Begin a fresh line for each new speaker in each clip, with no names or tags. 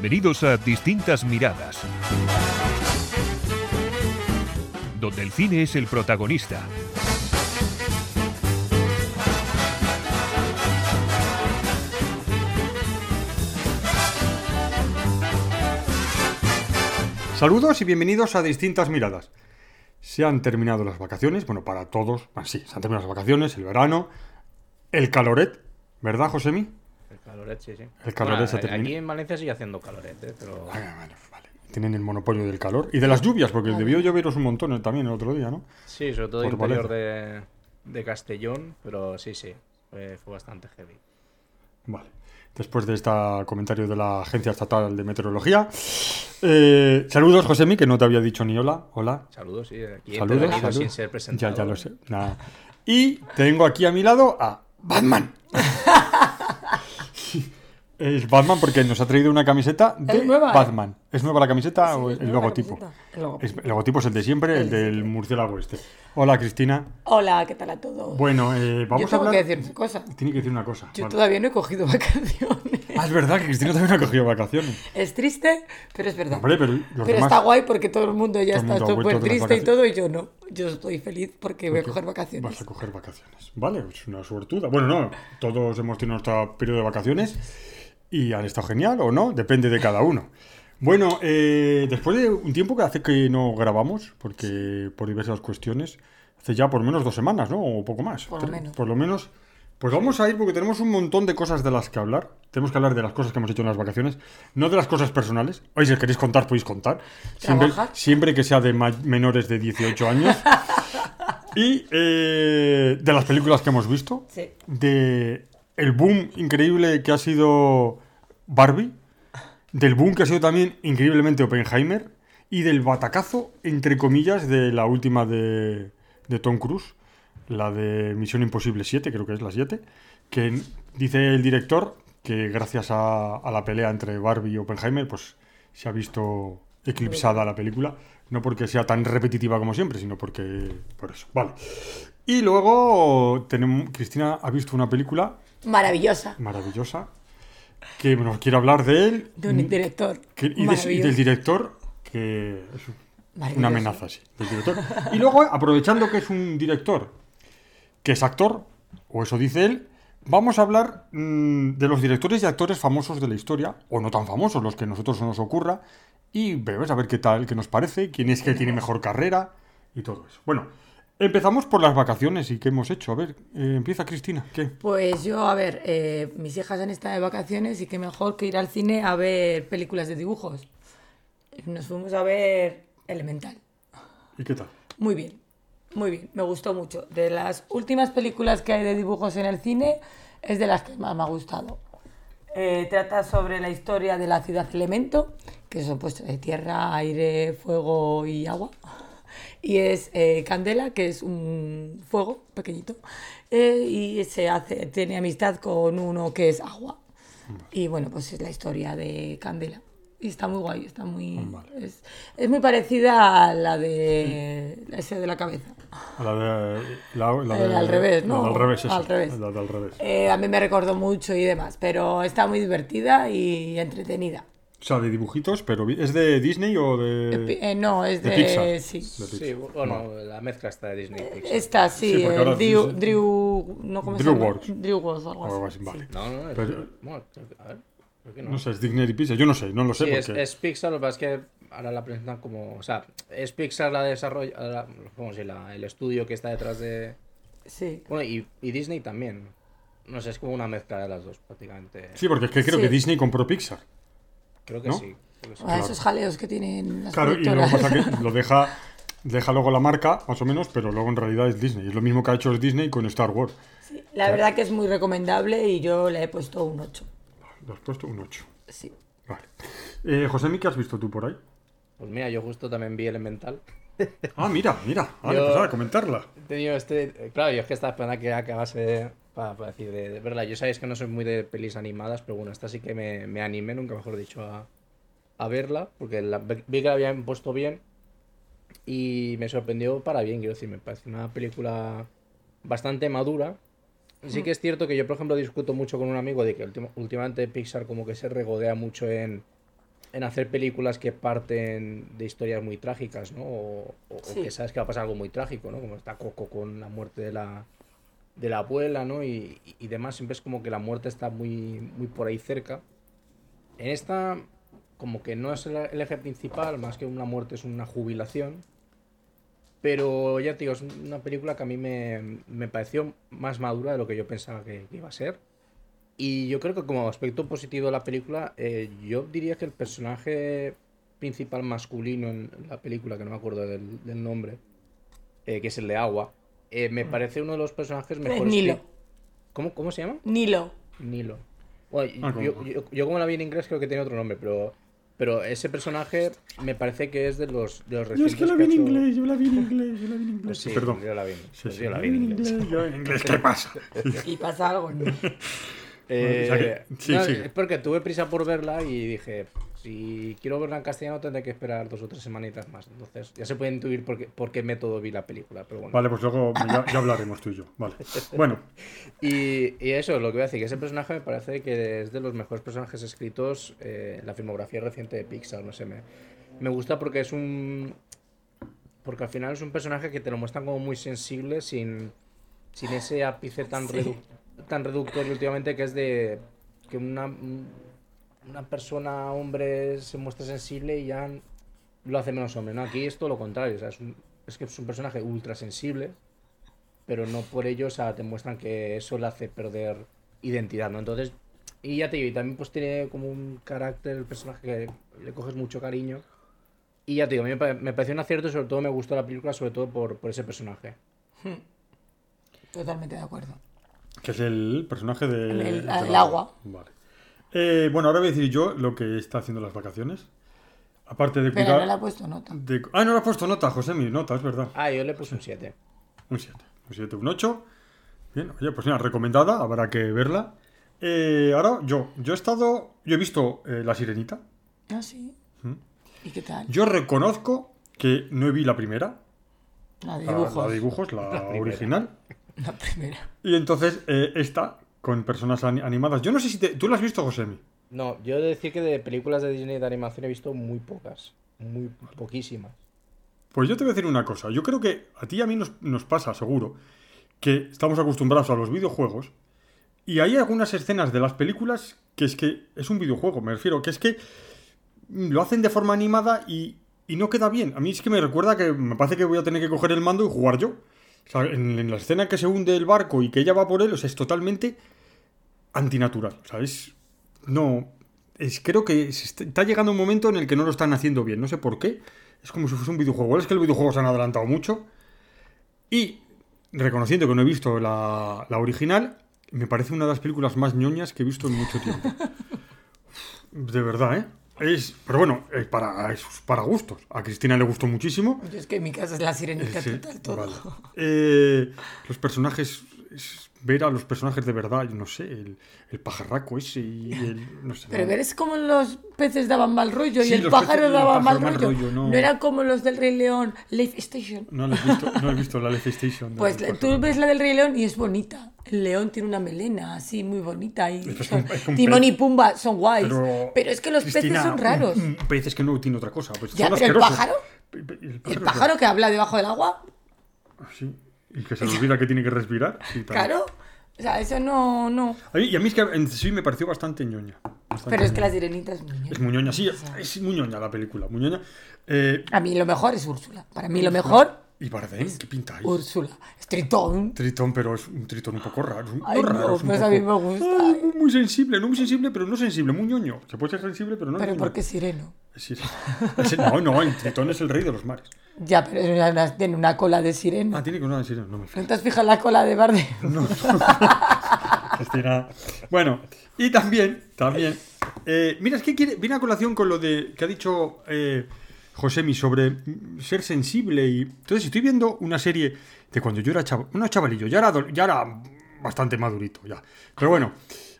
Bienvenidos a Distintas Miradas, donde el cine es el protagonista.
Saludos y bienvenidos a Distintas Miradas. Se han terminado las vacaciones, bueno, para todos, bueno, sí, se han terminado las vacaciones, el verano, el caloret, ¿verdad, Josemi?
El caloret, sí, sí.
El caloret se
Bueno,
termina.
Aquí en Valencia sigue haciendo caloret, ¿eh? pero...
Bueno, vale. Tienen el monopolio del calor y de las lluvias, porque debió lloveros un montón eh, también el otro día, ¿no?
Sí, sobre todo
Por
interior de, de Castellón, pero sí, sí, fue, fue bastante heavy.
Vale. Después de este comentario de la Agencia Estatal de Meteorología. Eh, saludos, Josemi, que no te había dicho ni hola. Hola.
Saludos, sí, aquí
Saludos, saludos.
sin ser presentado.
Ya, ya lo sé. Nada. Y tengo aquí a mi lado a Batman. es Batman porque nos ha traído una camiseta de
¿Es nueva?
Batman. ¿Es nueva la camiseta o
Sí,
el,
es
el logotipo?
El logotipo.
Es- el logotipo es el de siempre, el
El de
del
siempre.
murciélago este. Hola, Cristina.
Hola, ¿qué tal a todos?
Bueno, eh,
Yo
vamos a
tengo
hablar...
que decir una cosa.
Tiene que decir una cosa.
Yo
vale.
todavía no he cogido vacaciones.
Ah, es verdad que Cristina también ha cogido vacaciones.
Es triste, pero es verdad.
Hombre, pero los
pero
demás...
está guay porque todo el mundo ya
todo
está súper triste y todo y yo no. Yo estoy feliz porque voy a coger vacaciones.
Vas a coger vacaciones. Vale, es una suertuda. Bueno, no, todos hemos tenido nuestro periodo de vacaciones y han estado genial o no, depende de cada uno. Bueno, eh, después de un tiempo que hace que no grabamos, porque por diversas cuestiones, hace ya por lo menos dos semanas, ¿no? O poco más.
Por lo menos.
Por lo menos. Pues vamos a ir porque tenemos un montón de cosas de las que hablar. Tenemos que hablar de las cosas que hemos hecho en las vacaciones, no de las cosas personales. Oye, si queréis contar, podéis contar. Siempre, siempre que sea de menores de 18 años. Y eh, de las películas que hemos visto,
Sí.
de el boom increíble que ha sido Barbie, del boom que ha sido también increíblemente Oppenheimer y del batacazo, entre comillas, de la última de, de Tom Cruise, la de Misión Imposible 7, creo que es la 7, que dice el director que gracias a, a la pelea entre Barbie y Oppenheimer, pues se ha visto eclipsada la película, no porque sea tan repetitiva como siempre, sino porque por eso. Vale. Y luego tenemos Cristina ha visto una película
Maravillosa.
maravillosa que nos quiere hablar de él
De un director.
que- y, de- y
maravilloso.
del director que es una amenaza, sí. del director. Y luego, aprovechando que es un director que es actor, o eso dice él, vamos a hablar mm, de los directores y actores famosos de la historia, o no tan famosos, los que a nosotros nos ocurra, y vemos a ver qué tal, qué nos parece, quién es que tiene mejor carrera y todo eso. Bueno, empezamos por las vacaciones y qué hemos hecho. A ver, eh, empieza Cristina. ¿Qué?
Pues yo, a ver, eh, mis hijas han estado de vacaciones y qué mejor que ir al cine a ver películas de dibujos. Nos fuimos a ver Elemental.
¿Y qué tal?
Muy bien, muy bien, me gustó mucho. De las últimas películas que hay de dibujos en el cine, es de las que más me ha gustado. Eh, trata sobre la historia de la ciudad Elemento, que son pues de tierra, aire, fuego y agua. Y es eh, Candela, que es un fuego pequeñito, eh, y se hace, tiene amistad con uno que es agua. Y bueno, pues es la historia de Candela. Y está muy guay, está muy...
Vale.
Es, es muy parecida a la de... la ese de la cabeza.
A La de, la, la
Eh,
de-
al revés,
la
¿no?
del revés, esa.
Al revés.
La del revés.
Eh, a mí me recordó mucho y demás, pero está muy divertida y entretenida.
O sea, de dibujitos, pero ¿es de Disney o de...?
Eh, no, es
de
de...
Pixar.
Sí.
De
Sí, bueno, la mezcla está de Disney y Pixar.
Esta sí,
Sí,
el Drew, Drew, no, ¿cómo se
DrewWorks.
llama? DrewWorks, algo
O algo
así.
así, vale.
No, no, es...
Pero-
bueno, a ver, no.
No sé, es Disney y Pixar. Yo no sé, no lo sé
Sí,
porque...
es Pixar, lo que pasa es que ahora la presentan como... O sea, es Pixar la desarrolla... la- ¿Cómo se llama? El estudio que está detrás de...
Sí.
Bueno, y, y Disney también. No sé, es como una mezcla de las dos, prácticamente.
Sí, porque es que creo
Sí.
que Disney compró Pixar.
Creo que
¿no?
sí. creo que sí.
Ah, Esos jaleos que tienen las
Claro, y luego pasa que lo deja, deja luego la marca, más o menos, pero luego en realidad es Disney. Es lo mismo que ha hecho Disney con Star Wars.
Sí, La verdad que es muy recomendable y yo le he puesto un 8.
Le has puesto un 8.
Sí.
Vale. Eh, José, ¿qué has visto tú por ahí?
Pues mira, yo justo también vi Elemental.
Ah, mira, mira. Vale,
Yo-
pues ahora comentarla.
He tenido este... Claro, yo es que estaba esperando a que acabase para, para decir de, de verla. Yo sabéis que no soy muy de pelis animadas, pero bueno, esta sí que me, me animé, nunca mejor dicho, a, a verla, porque la, vi que la habían puesto bien y me sorprendió para bien, quiero decir, me parece una película bastante madura. Sí que es cierto que yo, por ejemplo, discuto mucho con un amigo de que ultima- últimamente Pixar como que se regodea mucho en en hacer películas que parten de historias muy trágicas, ¿no? O, o- o
Sí.
que sabes que va a pasar algo muy trágico, ¿no? Como está Coco con la muerte de la, de la abuela, ¿no? Y, y demás, siempre es como que la muerte está muy, muy por ahí cerca. En esta, como que no es el, eje principal, más que una muerte es una jubilación. Pero ya te digo, es una película que a mí me, me pareció más madura de lo que yo pensaba que, iba a ser. Y yo creo que como aspecto positivo de la película, eh, yo diría que el personaje principal masculino en la película, que no me acuerdo del, del nombre, eh, que es el de agua, eh, me parece uno de los personajes mejores.
Nilo.
que- ¿Cómo, ¿Cómo se llama?
Nilo.
Nilo. Bueno,
Ah,
yo, yo- yo como la vi en inglés creo que tiene otro nombre, pero, pero ese personaje me parece que es de los, de los
Yo es que la
recientes
vi en inglés, yo la vi en inglés, yo la vi en inglés.
Pues sí,
Perdón.
yo la vi.
Sí, sí,
yo la vi en inglés.
yo en inglés. ¿Qué pasa?
Y pasa algo. ¿no?
Eh,
O sea que- sí,
no,
sigue.
es porque tuve prisa por verla y dije, si quiero verla en castellano tendré que esperar dos o tres semanitas más. Entonces ya se puede intuir por qué, por qué método vi la película. Pero bueno.
Vale, pues luego ya, ya hablaremos tú y yo. Vale. Bueno,
Y, y eso, lo que voy a decir, que ese personaje me parece que es de los mejores personajes escritos eh, en la filmografía reciente de Pixar. No sé, me, me gusta porque es un... Porque al final es un personaje que te lo muestran como muy sensible sin, sin ese ápice tan,
Sí.
redu- tan reductorio últimamente que es de que una, una persona, hombre, se muestra sensible y ya lo hace menos hombre. ¿no? Aquí es todo lo contrario, o sea, es, un- es que es un personaje ultra sensible pero no por ello, o sea, te muestran que eso le hace perder identidad, ¿no? Entonces, y ya te digo, y también pues tiene como un carácter, el personaje que le coges mucho cariño. Y ya te digo, a mí me, pa- me pareció un acierto y sobre todo me gustó la película, sobre todo por, por ese personaje.
Totalmente de acuerdo.
Que es el personaje de,
El- el-
del
el agua.
Vale. Eh, bueno, ahora voy a decir yo lo que está haciendo las vacaciones. Aparte de
Pero
cuidar.
no le ha puesto nota.
de- Ah, no le has puesto nota, José, mi nota, es verdad.
Ah, yo le puse un 7.
Un 7. Un 7, un 8. Bien, oye, pues mira, recomendada, habrá que verla. Eh, ahora, yo, yo he estado. Yo he visto eh, La Sirenita.
Ah, sí.
¿Mm?
¿Y qué tal?
Yo reconozco que no vi la primera,
La de
la-
dibujos.
la de dibujos, la,
La primera.
La primera.
Y entonces, eh, esta, con personas ani- animadas. Yo no sé si te- tú la has visto, Josemi.
No, yo he de decir que de películas de Disney de animación he visto muy pocas. Muy poquísimas.
Pues yo te voy a decir una cosa. Yo creo que a ti y a mí nos, nos pasa, seguro, que estamos acostumbrados a los videojuegos y hay algunas escenas de las películas que es que es un videojuego, me refiero, que es que lo hacen de forma animada y, y no queda bien. A mí es que me recuerda que me parece que voy a tener que coger el mando y jugar yo. O sea, en, en la escena que se hunde el barco y que ella va por él, o sea, es totalmente antinatural. O sea, es... No... Es, creo que se está, está llegando un momento en el que no lo están haciendo bien. No sé por qué. Es como si fuese un videojuego. Es que el videojuego se han adelantado mucho. Y reconociendo que no he visto la, la original, me parece una de las películas más ñoñas que he visto en mucho tiempo. De verdad, ¿eh? Es, pero bueno, es para, es para gustos. A Cristina le gustó muchísimo.
Yo es que en mi casa es la sirenita
Sí,
total todo.
vale. Eh, los personajes, es ver a los personajes de verdad, yo no sé, el, el pajarraco ese y el. No sé,
Pero ves como los peces daban mal rollo
Sí,
y el pájaro
peces- el
daba mal
pájaro mal
rollo.
rollo,
no.
no.
eran como los del Rey León, Life Station.
No lo he visto, no he visto la Life Station.
Pues
los
tú
pájaros.
ves la del Rey León y es bonita. El león tiene una melena así muy bonita y
Es
son-
es
Timón y Pumba son guays.
Pero,
Pero, es que los
Cristina,
peces son raros.
Un, un pez es que no tiene otra cosa. Pues
Ya,
son
pero el pájaro,
El
el
pájaro,
pájaro que habla debajo del agua,
Sí, y que se le olvida que tiene que respirar.
claro. O sea, eso no, no.
A mí- y a mí es que en sí me pareció bastante ñoña. bastante
Pero es que la sirenita es muy ñoña.
Es muy ñoña, sí,
O sea,
es muy ñoña la película, muy ñoña. Eh,
A mí lo mejor es Úrsula. Para mí lo mejor,
y Bardem, ¿qué pinta ahí?
Úrsula. Es Tritón.
Tritón, pero es un tritón un poco raro. un-
Ay,
no raro,
no,
es
pues a mí me gusta.
Ay, muy- muy sensible, no muy sensible, pero no sensible, muy ñoño. Se puede ser sensible, pero no
Pero porque es sireno.
Sí. Ese- no, no, el tritón es el rey de los mares.
Ya, pero es una- tiene una cola de sireno.
Ah, tiene una sirena, no me fío.
¿No te has fijado la cola de Barde?
No. Cristina. Bueno, y también, también. eh, mira, es que quiere, viene a colación con lo de que ha dicho eh, Josemi sobre ser sensible. y Entonces, estoy viendo una serie de cuando yo era chaval, no chavalillo, ya era, ya era bastante madurito ya. Pero bueno,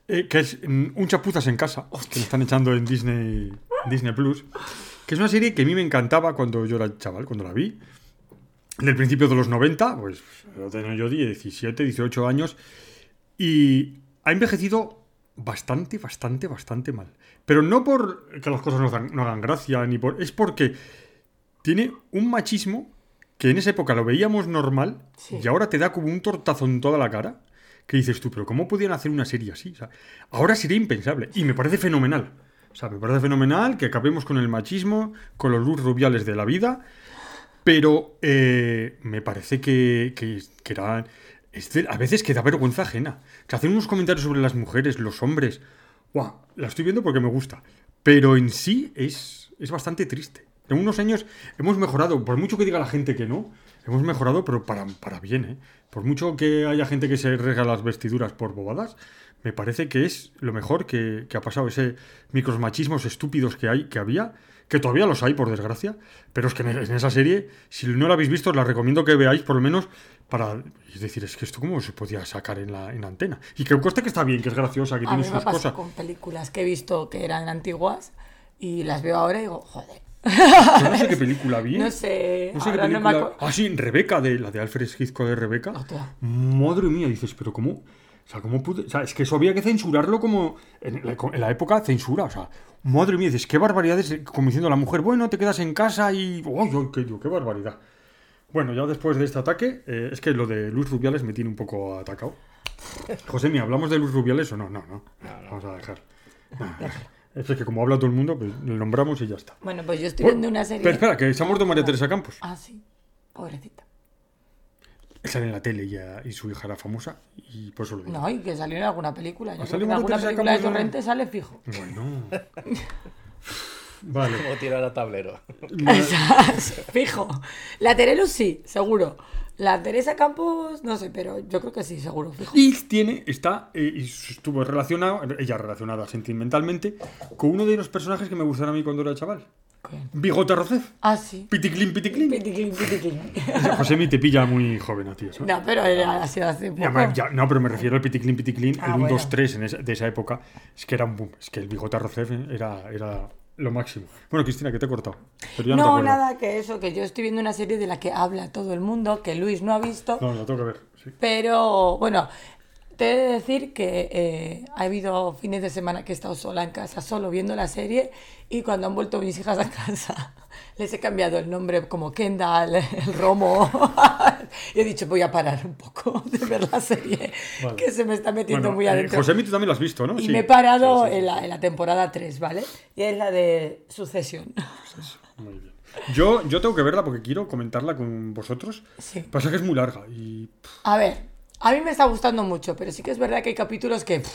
eh, que es mm, Un chapuzas en casa, que lo están echando en Disney, Disney Plus. Que es una serie que a mí me encantaba cuando yo era chaval, cuando la vi. Del principio de los 90, pues lo tenía yo 17, 18 años. Y ha envejecido bastante, bastante, bastante mal. Pero no por que las cosas no, dan- no hagan gracia, ni por. Es porque tiene un machismo que en esa época lo veíamos normal
Sí.
y ahora te da como un tortazo en toda la cara. Que dices tú, pero ¿cómo podían hacer una serie así? O sea, ahora sería impensable. Y me parece fenomenal. O sea, me parece fenomenal que acabemos con el machismo, con los luz rubiales de la vida. Pero eh, me parece que, que, era. a veces que da vergüenza ajena. Que hacen unos comentarios sobre las mujeres, los hombres. La estoy viendo porque me gusta. Pero en sí es, es bastante triste. En unos años hemos mejorado, por mucho que diga la gente que no, hemos mejorado, pero para, para bien, ¿eh? Por mucho que haya gente que se rega las vestiduras por bobadas, me parece que es lo mejor que, que ha pasado. Ese micromachismos estúpidos que hay, que había, que todavía los hay, por desgracia, pero es que en, en esa serie, si no la habéis visto, os la recomiendo que veáis, por lo menos, para... Es decir, es que esto cómo se podía sacar en la, en la antena. Y que conste que está bien, que es graciosa, que
A
tiene
mí me
sus cosas.
con películas que he visto que eran antiguas y las veo ahora y digo, joder.
Yo no sé qué película vi.
No sé,
No sé qué
ahora no me
película. ah, sí, Rebeca, de la de Alfred Hitchcock de Rebeca. Madre mía, dices, pero ¿cómo? O sea, ¿cómo pude? O sea, es que eso había que censurarlo como. En la, en la época, censura. O sea, madre mía, dices, qué barbaridades. eh, Como diciendo a la mujer, bueno, te quedas en casa y. ¡Ay, ay, qué, qué barbaridad! Bueno, ya después de este ataque, eh, es que lo de Luis Rubiales me tiene un poco atacado. José, ¿me hablamos de Luis Rubiales o no? No, no. Vamos a dejar. No, es que como habla todo el mundo, pues le nombramos y ya está.
Bueno, pues yo estoy viendo una serie.
Pero espera, que se ha muerto María Teresa Campos.
Ah, sí. Pobrecita.
Sale en la tele y, ya- y su hija era famosa y por eso lo digo.
No, y que salió en alguna película. Yo
¿Ha
creo que en alguna película de? Torrente sale fijo.
Bueno. Vale.
Como tirar a tablero.
fijo. La Terelu sí, seguro. La Teresa Campos, no sé, pero yo creo que sí, seguro, fijo.
Y tiene, está, eh, y estuvo relacionada, ella relacionada sentimentalmente, con uno de los personajes que me gustaron a mí cuando era chaval. Bigote Rocef.
Ah, sí.
Piticlin, piticlin.
Piticlin, piticlin.
José mi te pilla muy joven a ti eso.
No, pero era así hace poco.
Ya, ma- ya, no, pero me refiero al Piticlin, Piticlin,
Ah,
el 1,
bueno.
2, 3 en esa- de esa época. Es que era un boom. Es que el bigote Rocef era, era lo máximo. Bueno, Cristina, que te he cortado. Pero ya no,
nada, que eso, que yo estoy viendo una serie de la que habla todo el mundo, que Luis no ha visto,
No, lo tengo que ver. Sí.
pero bueno, te he de decir que eh, ha habido fines de semana que he estado sola en casa, solo viendo la serie, y cuando han vuelto mis hijas a casa, les he cambiado el nombre como Kendall, el Romo, y he dicho, voy a parar un poco de ver la serie,
Vale.
que se me está metiendo
Bueno,
muy
eh,
adentro.
José mi, tú también lo has visto, ¿no?
Y
Sí.
me he parado
Sí, sí.
En, la, en la temporada 3, ¿vale? Y es la de Sucesión.
Muy bien. Yo, yo tengo que verla porque quiero comentarla con vosotros.
Sí.
Pasa que es muy larga y
A ver, a mí me está gustando mucho, pero sí que es verdad que hay capítulos que. pff,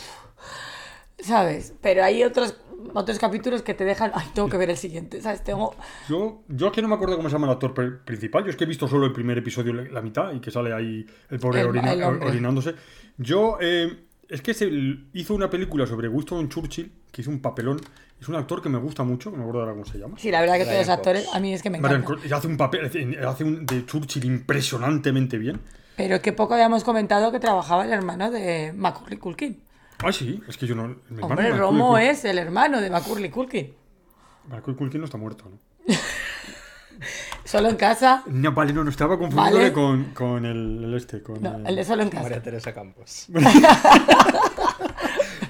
¿Sabes? Pero hay otros, otros capítulos que te dejan. Ay, tengo que ver el siguiente, ¿sabes? Tengo.
yo, yo que no me acuerdo cómo se llama el actor pri- principal. Yo es que he visto solo el primer episodio, la mitad, y que sale ahí el pobre
El-
orina-
el
orinándose. Yo eh, es que se hizo una película sobre Winston Churchill, que hizo un papelón. Es un actor que me gusta mucho, no me acuerdo ahora cómo se llama.
Sí, la verdad que todos
Brian
los actores, a mí es que me
Brian. Cox, y hace un papel, hace un de Churchill impresionantemente bien.
Pero que poco habíamos comentado que trabajaba el hermano de Macaulay Culkin.
Ah, sí, es que yo no. mi
Hombre, Romo
Culkin-
es el hermano de Macaulay Culkin.
Macaulay Culkin no está muerto, ¿no?
Solo en casa.
No, vale, no, no estaba confundiéndole
Vale.
con, con el, el este. Con
No,
el-
el de solo en
María
casa.
Teresa Campos.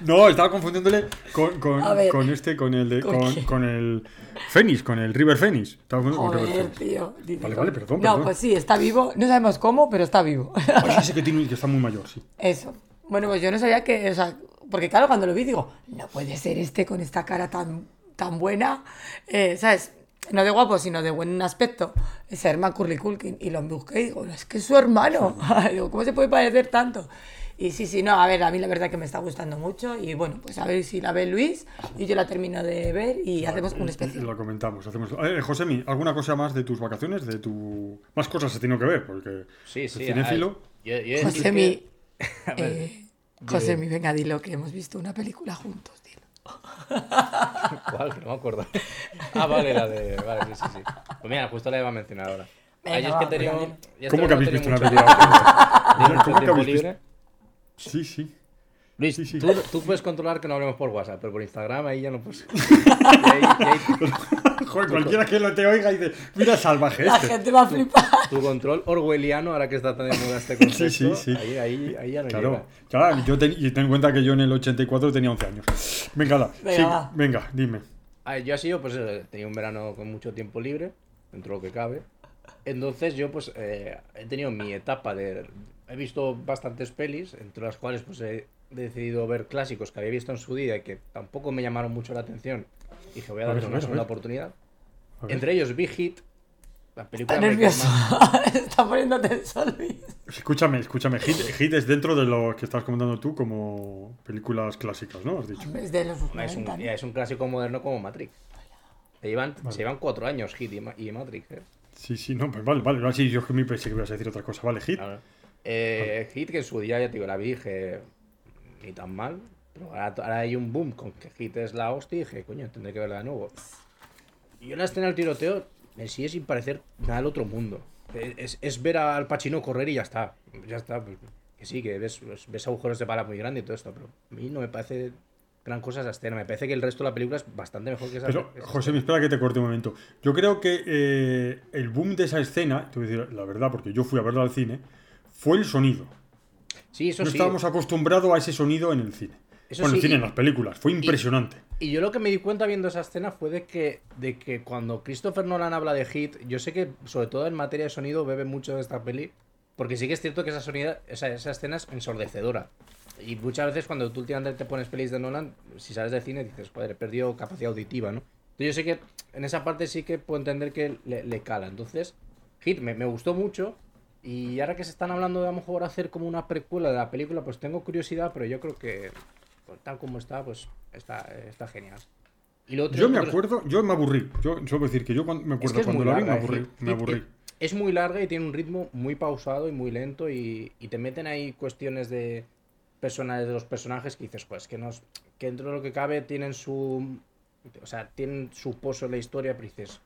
No, estaba confundiéndole con, con,
A ver.
con este, con el de,
¿Con
el Fénix, con el River Fénix. Estaba confundiendo con
Joder, tío. Dice,
Vale, vale, perdón,
No,
perdón.
pues sí, está vivo. No sabemos cómo, pero está vivo.
Ay, ese que tiene que está muy mayor, sí.
Eso. Bueno, pues yo no sabía que, o sea, porque claro, cuando lo vi digo, no puede ser este con esta cara tan, tan buena, eh, ¿sabes? No de guapo, sino de buen aspecto, ser Macaulay Culkin. Y lo busqué y digo, es que es su hermano. digo, ¿cómo se puede parecer tanto? Y sí, sí, no, a ver, a mí la verdad que me está gustando mucho y bueno, pues a ver si la ve Luis y yo la termino de ver y hacemos un
y
especial.
Lo comentamos. Hacemos... Eh, Josemi, ¿alguna cosa más de tus vacaciones? de tu Más cosas se tienen que ver, porque
Sí, sí.
cinéfilo...
Josemi, eh, Josemi, venga, dilo que hemos visto una película juntos, dilo.
¿Cuál? Que no me acuerdo. Ah, vale, la de. Vale, sí, sí, sí. Pues mira, justo la iba a mencionar ahora.
Venga,
Ay, es que
¿Cómo que habéis visto una película?
mucho
¿Cómo que habéis visto? Sí, sí.
Luis,
Sí, sí.
Tú, tú puedes controlar que no hablemos por WhatsApp, pero por Instagram ahí ya no puedes. Ahí- ahí-
Joder, cualquiera que lo te oiga y dice, mira salvaje
La
este.
gente va a flipar.
Tu control orwelliano, ahora que está tan de moda este concepto,
Sí, sí, sí.
Ahí, ahí, ahí ya no
Claro,
llega.
claro, yo ten, y ten en cuenta que yo en el 84 tenía 11 años. Venga, la,
Venga,
sí, venga, dime.
A ver, yo he sido, pues eh, tenía un verano con mucho tiempo libre, dentro de lo que cabe. Entonces yo pues eh, he tenido mi etapa de... He visto bastantes pelis, entre las cuales pues he decidido ver clásicos que había visto en su día y que tampoco me llamaron mucho la atención. Y dije, voy a
A
darle
ver, a
una
a
segunda
ver.
oportunidad.
A.
Entre ellos vi Hit, la película
Está nervioso. Está poniéndote sol, Luis.
Escúchame, escúchame. Hit, Hit es dentro de lo que estás comentando tú como películas clásicas, ¿no? Has dicho.
Es de los
Es un,
90, ¿no?
ya, es un clásico moderno como Matrix. Se llevan,
Vale.
se llevan cuatro años Hit y, y Matrix. ¿eh?
Sí, sí, no, pues vale, vale. Ahora sí, yo es que me pensé que ibas a decir otra cosa. Vale, Hit.
Claro. Eh, Hit, que en su día ya te digo, la vi dije, ni tan mal. Pero ahora, ahora hay un boom con que Hit es la hostia y dije, coño, tendré que verla de nuevo. Y yo la escena del tiroteo me sigue sin parecer nada del otro mundo. Es, es ver al Pachino correr y ya está. Ya está. pues, que sí, que ves, ves agujeros de bala muy grandes y todo esto, pero a mí no me parece gran cosa esa escena. Me parece que el resto de la película es bastante mejor que esa
Pero,
esa
José, me espera que te corte un momento. Yo creo que eh, el boom de esa escena, te voy a decir la verdad, porque yo fui a verla al cine, fue el sonido.
Sí, eso
No
sí.
estábamos acostumbrados a ese sonido en el cine.
Eso
bueno, en el
sí,
cine,
y-
en las películas. Fue impresionante.
Y yo lo que me di cuenta viendo esa escena fue de que, de que cuando Christopher Nolan habla de Hit, yo sé que sobre todo en materia de sonido bebe mucho de esta peli, porque sí que es cierto que esa, sonida, esa, esa escena es ensordecedora. Y muchas veces cuando tú últimamente te pones pelis de Nolan, si sales de cine dices, joder, he perdido capacidad auditiva, ¿no? Entonces yo sé que en esa parte sí que puedo entender que le, le cala. Entonces, Hit me, me gustó mucho. Y ahora que se están hablando de a lo mejor hacer como una precuela de la película, pues tengo curiosidad, pero yo creo que pues, tal como está, pues está, está genial. Y lo otro-
Yo me
otro-
acuerdo, yo me aburrí. Yo suelo decir que yo cuando, me
es
acuerdo
que es
cuando
muy
la vi me aburrí.
Hit-
Me aburrí.
Es muy larga y tiene un ritmo muy pausado y muy lento y, y te meten ahí cuestiones de personajes de los personajes que dices, pues que nos que dentro de lo que cabe tienen su o sea, tienen su pozo en la historia, pero dices,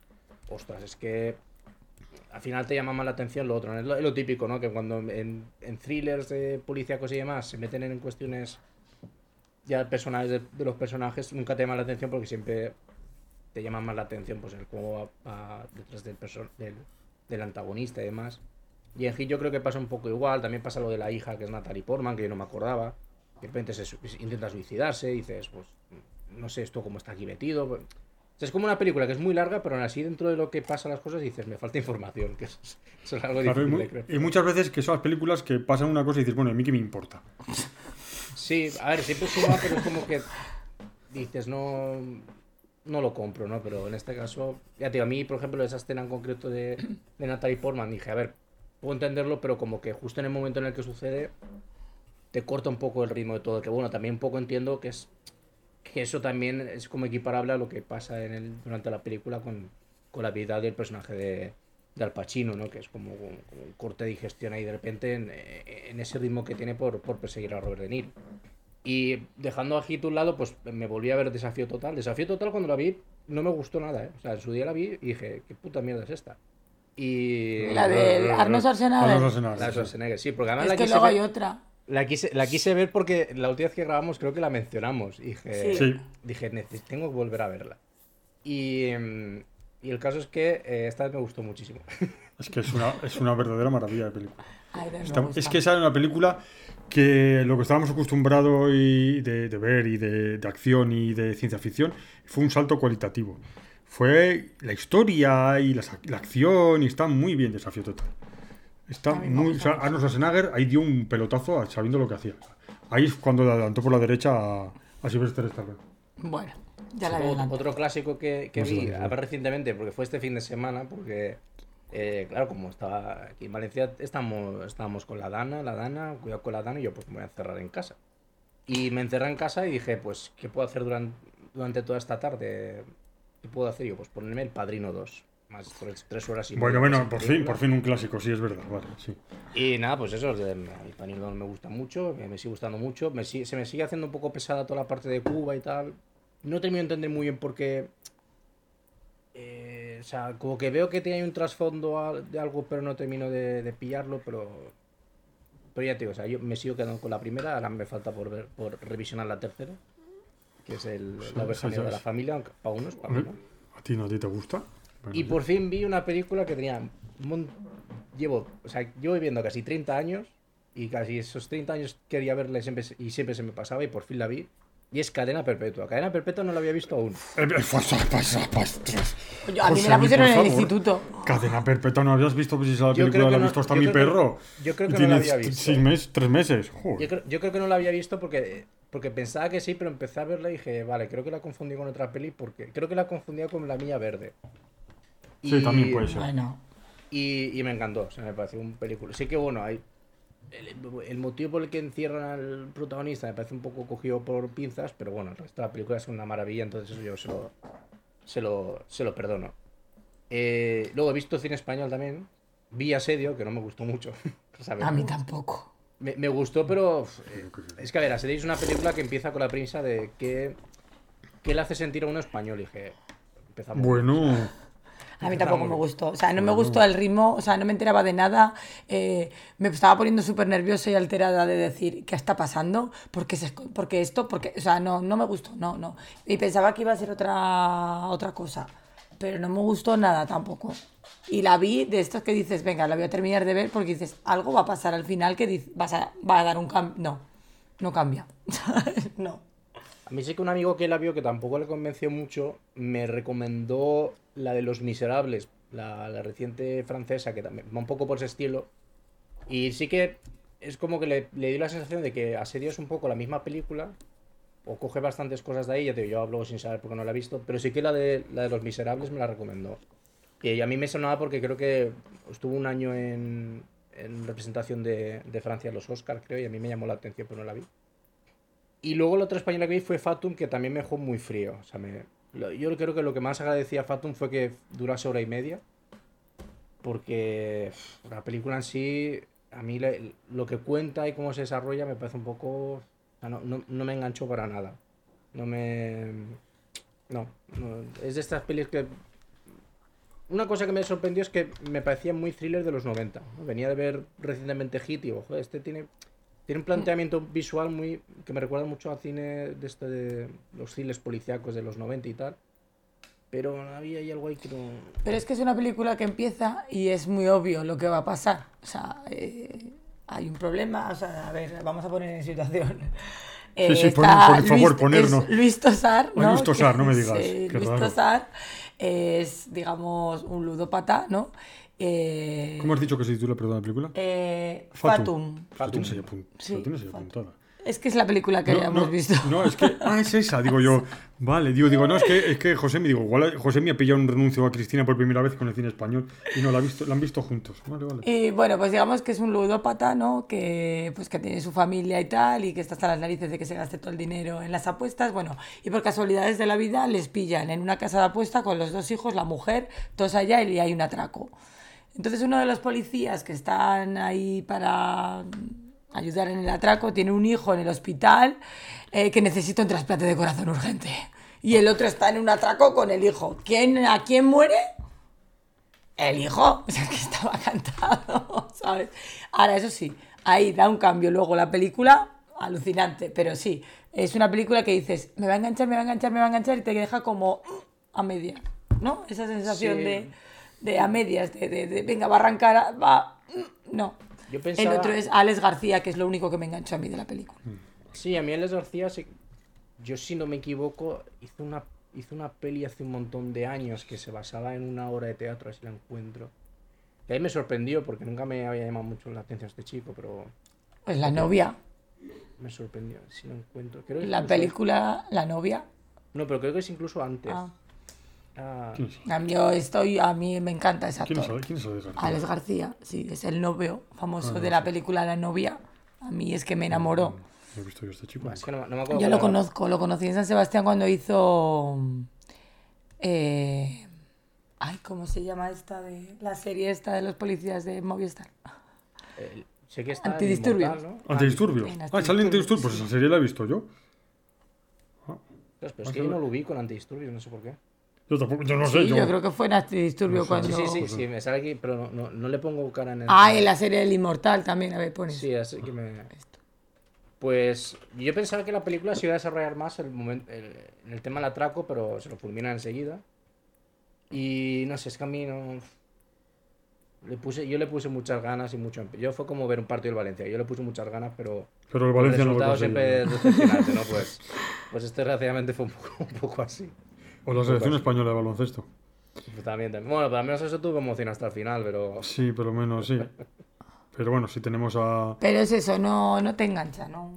ostras, es que al final te llama más la atención lo otro, es lo, lo típico, ¿no? Que cuando en, en thrillers de policíacos y demás se meten en cuestiones ya personales de, de los personajes, nunca te llama la atención porque siempre te llama más la atención pues el va detrás del, del, del antagonista y demás. Y en Hit yo creo que pasa un poco igual, también pasa lo de la hija que es Natalie Portman, que yo no me acordaba. De repente se intenta suicidarse dices, pues no sé esto cómo está aquí metido. Sea, es como una película que es muy larga, pero aún así dentro de lo que pasa las cosas dices, me falta información, que eso es, eso es algo
Claro, y,
difícil de creer.
y muchas veces que son las películas que pasan una cosa y dices, bueno, a mí qué me importa.
Sí, a ver, siempre suma, pero es como que dices, no, no lo compro, ¿no? Pero en este caso, ya te digo, a mí, por ejemplo, esa escena en concreto de, de Natalie Portman, dije, a ver, puedo entenderlo, pero como que justo en el momento en el que sucede, te corta un poco el ritmo de todo. Que bueno, también un poco entiendo que es que eso también es como equiparable a lo que pasa en el, durante la película con, con la habilidad del personaje de, de Al Pacino, ¿no? Que es como, un- como un corte de digestión ahí de repente en, en ese ritmo que tiene por, por perseguir a Robert De Niro. Y dejando a Hit a un lado, pues me volví a ver Desafío Total. Desafío Total cuando la vi no me gustó nada, ¿eh? O sea, en su día la vi y dije, ¿qué puta mierda es esta? Y...
La de Arnold Schwarzenegger.
Arnold Schwarzenegger,
La de
sí.
Porque además
Es
la
que luego hay otra.
La quise, la quise ver porque la última vez que grabamos creo que la mencionamos. Y dije,
Sí.
Dije "Neces- tengo que volver a verla. Y, mm, y el caso es que eh, esta vez me gustó muchísimo.
Es que es una, es una verdadera maravilla de película.
Ay,
Está- es que esa era una película que lo que estábamos acostumbrados y de, de ver y de, de acción y de ciencia ficción fue un salto cualitativo. Fue la historia y las- la, acción y está muy bien Desafío Total. Está muy... O sea. Arnold Schwarzenegger ahí dio un pelotazo sabiendo lo que hacía. Ahí es cuando le adelantó por la derecha a, a Sylvester Stallone.
Bueno, ya la
Otro- Otro clásico que, que
No
vi, a ver recientemente, porque fue este fin de semana, porque, eh, claro, como estaba aquí en Valencia, estamos, estábamos con la Dana, la Dana, cuidado con la Dana, y yo pues me voy a encerrar en casa. Y me encerré en casa y dije, pues, ¿qué puedo hacer durante, durante toda esta tarde? ¿Qué puedo hacer yo? Pues ponerme El Padrino 2. Más tres, tres horas y
Bueno, bueno, por fin, por fin un clásico, sí, es verdad. Vale, sí.
Y nada, pues eso, el 2 me gusta mucho, me, sigue gustando mucho. Me, sigue- se me sigue haciendo un poco pesada toda la parte de Cuba y tal. No termino de entender muy bien por qué. eh, o sea, como que veo que tiene un trasfondo de algo, pero no termino de, de pillarlo, pero. Pero ya te digo, o sea, yo me sigo quedando con la primera, ahora me falta por ver, por revisionar la tercera, que es el, la versión de la familia, aunque para unos, para no.
¿A ti no a ti te gusta? Bueno,
Y por fin vi una película que tenía mon- Llevo, o sea, llevo viviendo casi 30 años y casi esos 30 años quería verla y siempre, se- y siempre se me pasaba y por fin la vi. Y es Cadena Perpetua. Cadena Perpetua no la había visto aún.
Eh, eh, pasa, pasa, pastras.
Coño, a mí me la pusieron en el instituto.
Cadena perpetua no habías visto, pues si
Yo
película la ha
no-
visto hasta
yo
mi
que-
perro.
yo creo que no la había visto.
seis meses, tres meses.
Yo creo, yo creo que no la había visto porque, porque pensaba que sí, pero empecé a verla y dije, vale, creo que la confundí con otra peli porque creo que la confundía con La Milla Verde.
Sí, también puede ser.
Bueno,
Y, y me encantó, o sea, me pareció un película. Sí que bueno, hay. El, el motivo por el que encierran al protagonista me parece un poco cogido por pinzas, pero bueno, el resto de la película es una maravilla, entonces eso yo se lo, se lo, se lo perdono. Eh, luego he visto cine español también. Vi Asedio, que no me gustó mucho. ¿sabes?
a mí tampoco.
Me, me gustó, pero eh, es que a ver, Asedio es una película que empieza con la premisa de que, que le hace sentir a uno español. Y dije, empezamos.
Bueno,
A mí tampoco me gustó. O sea, no me gustó el ritmo, o sea, no me enteraba de nada. eh, me estaba poniendo súper nerviosa y alterada de decir, ¿qué está pasando? ¿Por qué, se, por qué esto? Porque, o sea, no, no me gustó, no, no. Y pensaba que iba a ser otra, otra cosa. Pero no me gustó nada tampoco. Y la vi de estos que dices, venga, la voy a terminar de ver porque dices, algo va a pasar al final que dices, vas a, va a dar un cambio. No, no cambia. no.
A mí sí que un amigo que la vio que tampoco le convenció mucho me recomendó la de Los Miserables, la, la reciente francesa, que también va un poco por ese estilo. Y sí que es como que le, le dio la sensación de que Asedio es un poco la misma película, o coge bastantes cosas de ahí, ya te digo, yo hablo sin saber porque no la he visto, pero sí que la de, la de Los Miserables me la recomendó. Y a mí me sonaba porque creo que estuvo un año en, en representación de, de Francia en los Oscars, creo, y a mí me llamó la atención, pero no la vi. Y luego la otra española que vi fue Fatum, que también me dejó muy frío. O sea, me, yo creo que lo que más agradecía a Fatum fue que durase hora y media. Porque la película en sí, a mí lo que cuenta y cómo se desarrolla me parece un poco... no, no- no me enganchó para nada. No me... No, no, es de estas pelis que... Una cosa que me sorprendió es que me parecía muy thriller de los 90. ¿no? Venía de ver recientemente Hit y digo, este tiene tiene un planteamiento visual muy que me recuerda mucho al cine de este de los thrillers policíacos de los 90 y tal. Pero había ahí algo ahí que no.
Pero es que es una película que empieza y es muy obvio lo que va a pasar. O sea, eh, hay un problema. O sea, a ver, vamos a poner en situación. Eh,
Sí, sí, por favor,
Luis-
ponernos.
Luis Tosar, ¿no?
Luis Tosar, no me digas, qué
Luis
raro.
Tosar es, digamos, un ludópata, ¿no? Eh,
¿cómo has dicho que se titula, perdón, la película?
eh,
Fatum.
Fatum.
Ahí apun-
Sí, Fatum.
apuntada.
Es que es la película que
No,
habíamos
no,
visto.
No, es que. Ah, es esa, digo yo. Vale, digo, digo, no, es que, es que José me digo, igual José me ha pillado un renuncio a Cristina por primera vez con el cine español y no la, ha visto, la han visto juntos. Vale, vale.
Y bueno, pues digamos que es un ludópata, ¿no? Que, pues, que tiene su familia y tal, y que está hasta las narices de que se gaste todo el dinero en las apuestas. Bueno, y por casualidades de la vida les pillan en una casa de apuesta con los dos hijos, la mujer, todos allá y hay un atraco. Entonces uno de los policías que están ahí para ayudar en el atraco tiene un hijo en el hospital eh, que necesita un trasplante de corazón urgente. Y el otro está en un atraco con el hijo. ¿Quién, ¿A quién muere? El hijo, o sea, que estaba cantado, ¿sabes? Ahora, eso sí, ahí da un cambio luego la película, alucinante, pero sí, es una película que dices, me va a enganchar, me va a enganchar, me va a enganchar y te deja como a media, ¿no? Esa sensación
Sí.
de, de a medias, de, de- de, venga, va a arrancar, va, mm, no.
Yo
El
pensaba-
otro es Alex García, que es lo único que me enganchó a mí de la película.
Sí, a mí Alex García, sí- yo si no me equivoco, hizo una, hizo una peli hace un montón de años que se basaba en una obra de teatro, a ver si la encuentro. Y ahí me sorprendió porque nunca me había llamado mucho la atención este chico, pero
Pues la novia,
me sorprendió. Si lo encuentro. Creo que
la
incluso-
película La novia.
No, pero creo que es incluso antes.
Ah.
Ah,
¿Quién es?
A mí, yo estoy, a mí me encanta ese
¿Quién
actor.
¿Quién es Alex García?
Alex García, sí, es el novio famoso
Ah,
de la película La novia. A mí es que me enamoró.
No he visto yo este chico.
Buah, es que no, no me acuerdo.
Yo lo
era.
conozco, lo conocí en San Sebastián cuando hizo. eh, ay, ¿cómo se llama esta de la serie esta de los policías de Movistar?
Eh, sé que está en
Antidisturbios.
Inmortal, ¿no?
Antidisturbios. Ah, sale Antidisturbios. Pues esa serie la he visto yo.
Ostras, Pero es que yo no lo ubico en Antidisturbios, no sé por qué.
Yo tampoco, yo no
Sí,
sé.
yo
yo,
creo que fue en Antidisturbio
No sé.
cuando.
Sí, sí, sí, sí, me sale aquí, pero no, no, no le pongo cara en el.
Ah, en la serie del Inmortal también, a ver, pones.
Sí, así que me. Pues yo pensaba que la película se iba a desarrollar más el momento, el, en el tema del atraco, pero se lo fulminan enseguida. Y no sé, es que a mí no. Le puse, yo le puse muchas ganas y mucho. Yo fue como ver un partido del Valencia. Yo le puse muchas ganas, pero
Pero el
el
Valencia no lo
resultado siempre es decepcionante, ¿no? Pues, pues este desgraciadamente fue un poco, un poco así.
O la selección española de baloncesto.
Pues también, también. Bueno, pero al menos eso tuvo emoción hasta el final, pero.
Sí, pero menos, sí. Pero bueno, si tenemos a...
Pero es eso, no, no te engancha, no,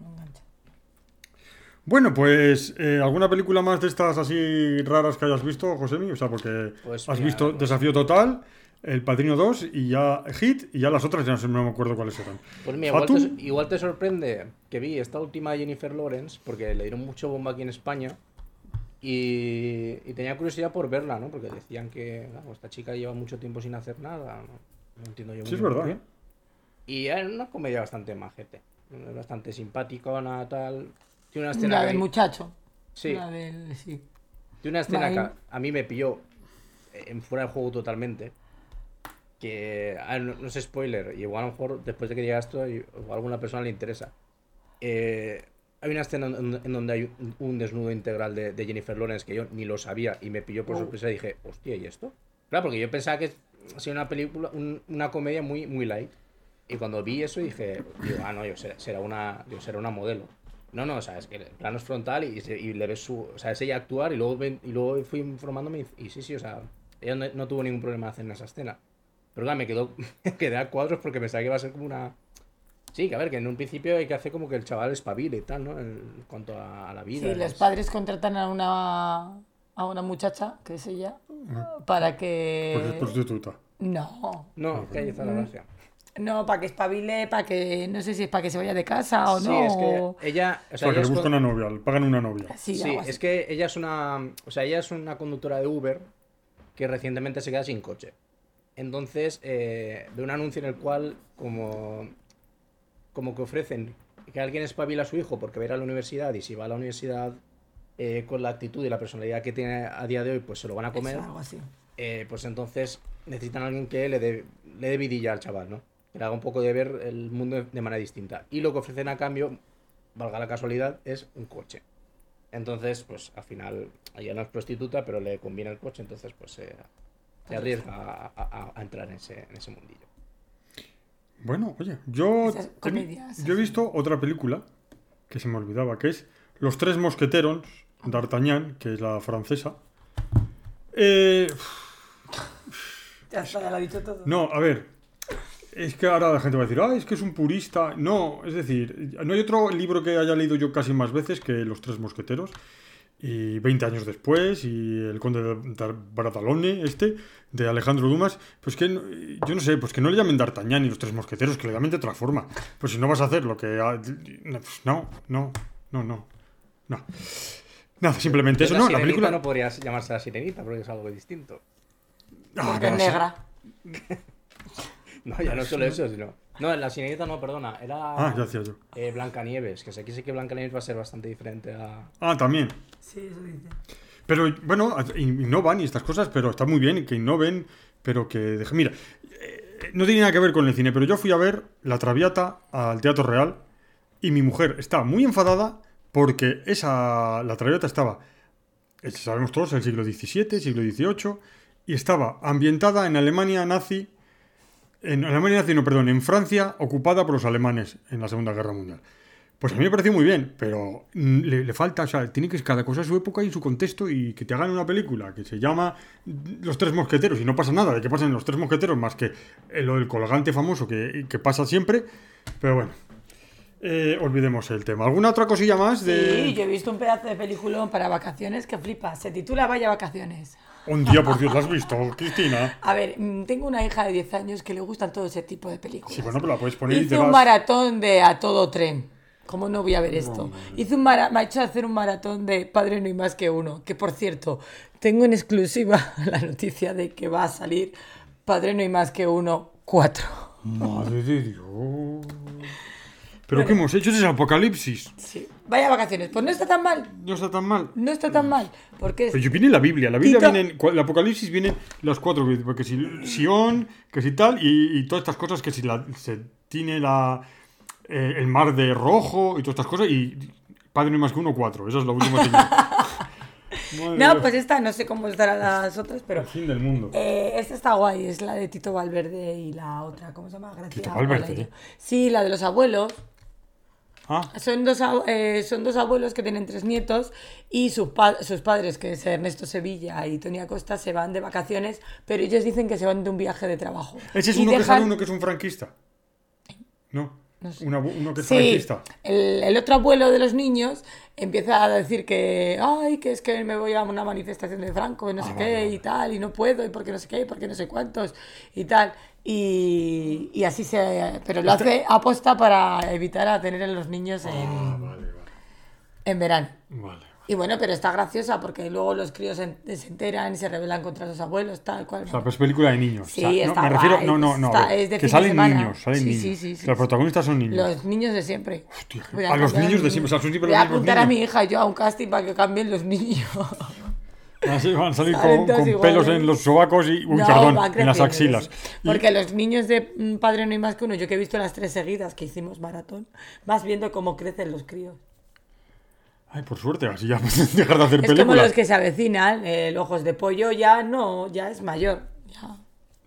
engancha.
Bueno, pues, eh, ¿alguna película más de estas así raras que hayas visto, Josemi? O sea, porque
Pues
has
mira,
visto
pues-
Desafío Total, El Padrino 2 y ya Hit, y ya las otras ya no, sé, no me acuerdo cuáles eran.
Pues mira, igual te, igual te sorprende que vi esta última de Jennifer Lawrence, porque le dieron mucho bomba aquí en España. Y, y tenía curiosidad por verla, ¿no? Porque decían que claro, esta chica lleva mucho tiempo sin hacer nada. No, No entiendo yo
Sí,
muy
es
bien
verdad,
qué.
¿eh?
Y era una comedia bastante majete. Bastante simpática, nada tal. Tiene una escena
La del muchacho.
Sí.
La del, sí.
Tiene una escena que a- mí me pilló en fuera de juego totalmente. Que ah, no, no es spoiler, y igual a lo mejor después de que diga esto, a alguna persona le interesa. Eh, hay una escena en, donde hay un, desnudo integral de, de Jennifer Lawrence que yo ni lo sabía y me pilló por
Oh.
sorpresa y dije, hostia, ¿y esto? Claro, porque yo pensaba que sería una película, un- una comedia muy, muy light. Y cuando vi eso dije, digo, ah, no, yo será, será una, yo será una modelo. No, no, o sea, es que el plano es frontal y, y le ves su. O sea, es ella actuar y luego, ven- y luego fui informándome y, y sí, sí, o sea, ella no, no tuvo ningún problema en hacer esa escena. Pero claro, me quedó, quedé a cuadros porque pensaba que iba a ser como una. Sí, que a ver, que en un principio hay que hacer como que el chaval espabile y tal, ¿no? En cuanto a, a la vida.
Sí, los
es-
padres contratan a una, a una muchacha, que es ella, para que...
Porque es prostituta.
No,
No, que ahí está la gracia.
no, para que espabile, para que, no sé si es para que se vaya de casa o
Sí,
no.
es
o-
que ella. O sea,
sea, que le
es con-
una novia, le pagan una novia.
Sí,
Sí, es que ella es una. O sea, ella es una conductora de Uber que recientemente se queda sin coche. Entonces, eh, ve un anuncio en el cual, como, como que ofrecen que alguien espabila a su hijo porque va a ir a la universidad y si va a la universidad eh, con la actitud y la personalidad que tiene a día de hoy, pues se lo van a comer.
algo así.
eh, pues entonces necesitan a alguien que le dé, le dé vidilla al chaval, ¿no? Que le haga un poco de ver el mundo de manera distinta. Y lo que ofrecen a cambio, valga la casualidad, es un coche. Entonces, pues al final, ella no es prostituta, pero le conviene el coche, entonces pues se se arriesga a, a- a entrar en ese, en ese mundillo.
Bueno, oye, yo, he visto otra película que se me olvidaba, que es Los Tres Mosqueteros, d'Artagnan, que es la francesa. Eh,
Ya está, ya lo ha dicho todo.
no, a ver, es que ahora la gente va a decir, ah, es que es un purista. No, es decir, no hay otro libro que haya leído yo casi más veces que Los Tres Mosqueteros. Y 20 años después, y El Conde de Bratalone, este, de Alejandro Dumas, pues que, no- yo no sé, pues que no le llamen D'Artagnan ni Los Tres Mosqueteros, que le llamen de otra forma. Pues si no vas a hacer lo que... ha- No, no, no, no, no. Nada, simplemente eso,
la
no, la película...
no podría llamarse la sirenita porque es algo distinto.
Ah,
Porque es negra.
No, ya no solo eso, sino... No, la sirenita no, perdona, era
Ah, ya decía yo.
eh, Blancanieves, que sé que sí que Blancanieves va a ser bastante diferente a...
Ah, también.
Sí, eso dice.
Pero bueno, innovan y estas cosas, pero está muy bien que innoven, pero que dejen. Mira, eh, no tiene nada que ver con el cine, pero yo fui a ver La Traviata al Teatro Real y mi mujer estaba muy enfadada porque esa La Traviata estaba, eh, sabemos todos, en el siglo XVII, siglo XVIII, y estaba ambientada en Alemania nazi, en Alemania nazi, no, perdón, en Francia, ocupada por los alemanes en la Segunda Guerra Mundial. Pues a mí me pareció muy bien, pero mm, le, le falta, o sea, tiene que cada cosa a su época y su contexto y que te hagan una película que se llama Los Tres Mosqueteros y no pasa nada de que pasen Los Tres Mosqueteros más que lo del colgante famoso que, que pasa siempre, pero bueno, eh, olvidemos el tema. ¿Alguna otra cosilla más de
Sí, yo he visto un pedazo de peliculón para vacaciones que flipa. Se titula Vaya Vacaciones.
un día, por Dios, ¿la has visto, Cristina?
A ver, mm, tengo una hija de 10 años que le gustan todo ese tipo de películas.
Sí, bueno, pero la puedes poner y te
Hice un
vas.
maratón de A Todo Tren. ¿Cómo no voy a ver esto? Hice un mara- me ha hecho hacer un maratón de Padre No hay más que uno. Que por cierto, tengo en exclusiva la noticia de que va a salir Padre No hay más que uno 4.
Madre de Dios. ¿Pero qué hemos hecho? Es apocalipsis.
Sí. Vaya vacaciones. Pues no está tan mal.
No está tan mal.
No está tan mal. Porque es-
Pero yo viene la Biblia, la Biblia viene, el Apocalipsis vienen las cuatro, que si Sion, que si tal, y, y todas estas cosas, que si la, se tiene la, eh, el mar de rojo y todas estas cosas, y Padre no hay más que uno, cuatro, esa es la última
No, pues esta, no sé cómo estarán las otras, pero
El fin del mundo.
eh, esta está guay, es la de Tito Valverde y la otra, ¿cómo se llama? Gracia
Tito Valverde.
Sí, la de los abuelos.
Ah,
Son dos, eh, son dos abuelos que tienen tres nietos y sus, pa- sus padres, que es Ernesto Sevilla y Tony Acosta, se van de vacaciones, pero ellos dicen que se van de un viaje de trabajo.
ese es
Y
uno que sale uno que es un franquista. No,
No sé.
una bu- uno que es
Sí,
franquista.
el, el otro abuelo de los niños empieza a decir que, ay, que es que me voy a una manifestación de Franco y no sé
Ah,
qué
vale, vale.
y tal, y no puedo, y porque no sé qué, y porque no sé cuántos, y tal. Y, y así se... Pero lo hace aposta para evitar a tener a los niños en,
Ah, vale, vale.
en verano.
Vale.
Y bueno, pero está graciosa porque luego los críos se, se enteran y se rebelan contra sus abuelos, tal cual.
O sea, pues película de niños.
Sí,
O sea, no,
está
me refiero, no, no, no.
está-
a
es de
que salen
semana.
niños, salen
Sí,
niños.
sí, sí, sí,
los protagonistas son niños.
Los niños de siempre.
Hostia,
Voy
a los niños de siempre, o sea, son siempre
Voy
los
a
mismos
apuntar a mi
niños.
hija yo a un casting para que cambien los niños.
Así van a salir con, con pelos en los sobacos y, uy,
No,
perdón, en las axilas. Y-
Porque los niños de mm, Padre No hay más que uno, yo que he visto las tres seguidas que hicimos maratón, vas viendo cómo crecen los críos.
Ay, por suerte, así ya pueden dejar de hacer
Es como
películas.
los que se avecinan, el ojos de pollo ya no, ya es mayor. ya.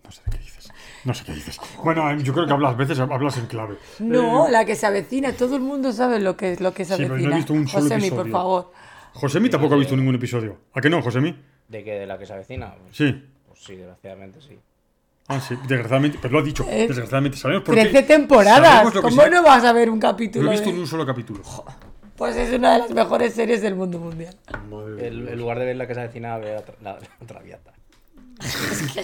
No sé de qué dices. No sé qué dices. Bueno, yo creo que hablas veces, hablas en clave.
No,
Eh,
la que se avecina, todo el mundo sabe lo que, lo que se
Sí, pero no he
avecina.
visto un solo
Josemi, por favor.
Josemi tampoco ha visto ningún episodio. ¿A qué no, Josemi?
¿De que ¿De la que se avecina? Pues,
Sí.
pues sí, desgraciadamente sí.
Ah, sí, desgraciadamente, pero lo ha dicho.
Eh,
desgraciadamente, sabemos por qué.
Trece temporadas.
Sabemos lo que
¿Cómo no vas a ver un
Lo
capítulo?
he visto
de-
en un solo capítulo.
Pues es una de las mejores series del mundo mundial.
De
El- en lugar de ver la que se avecina, ver la, Traviata.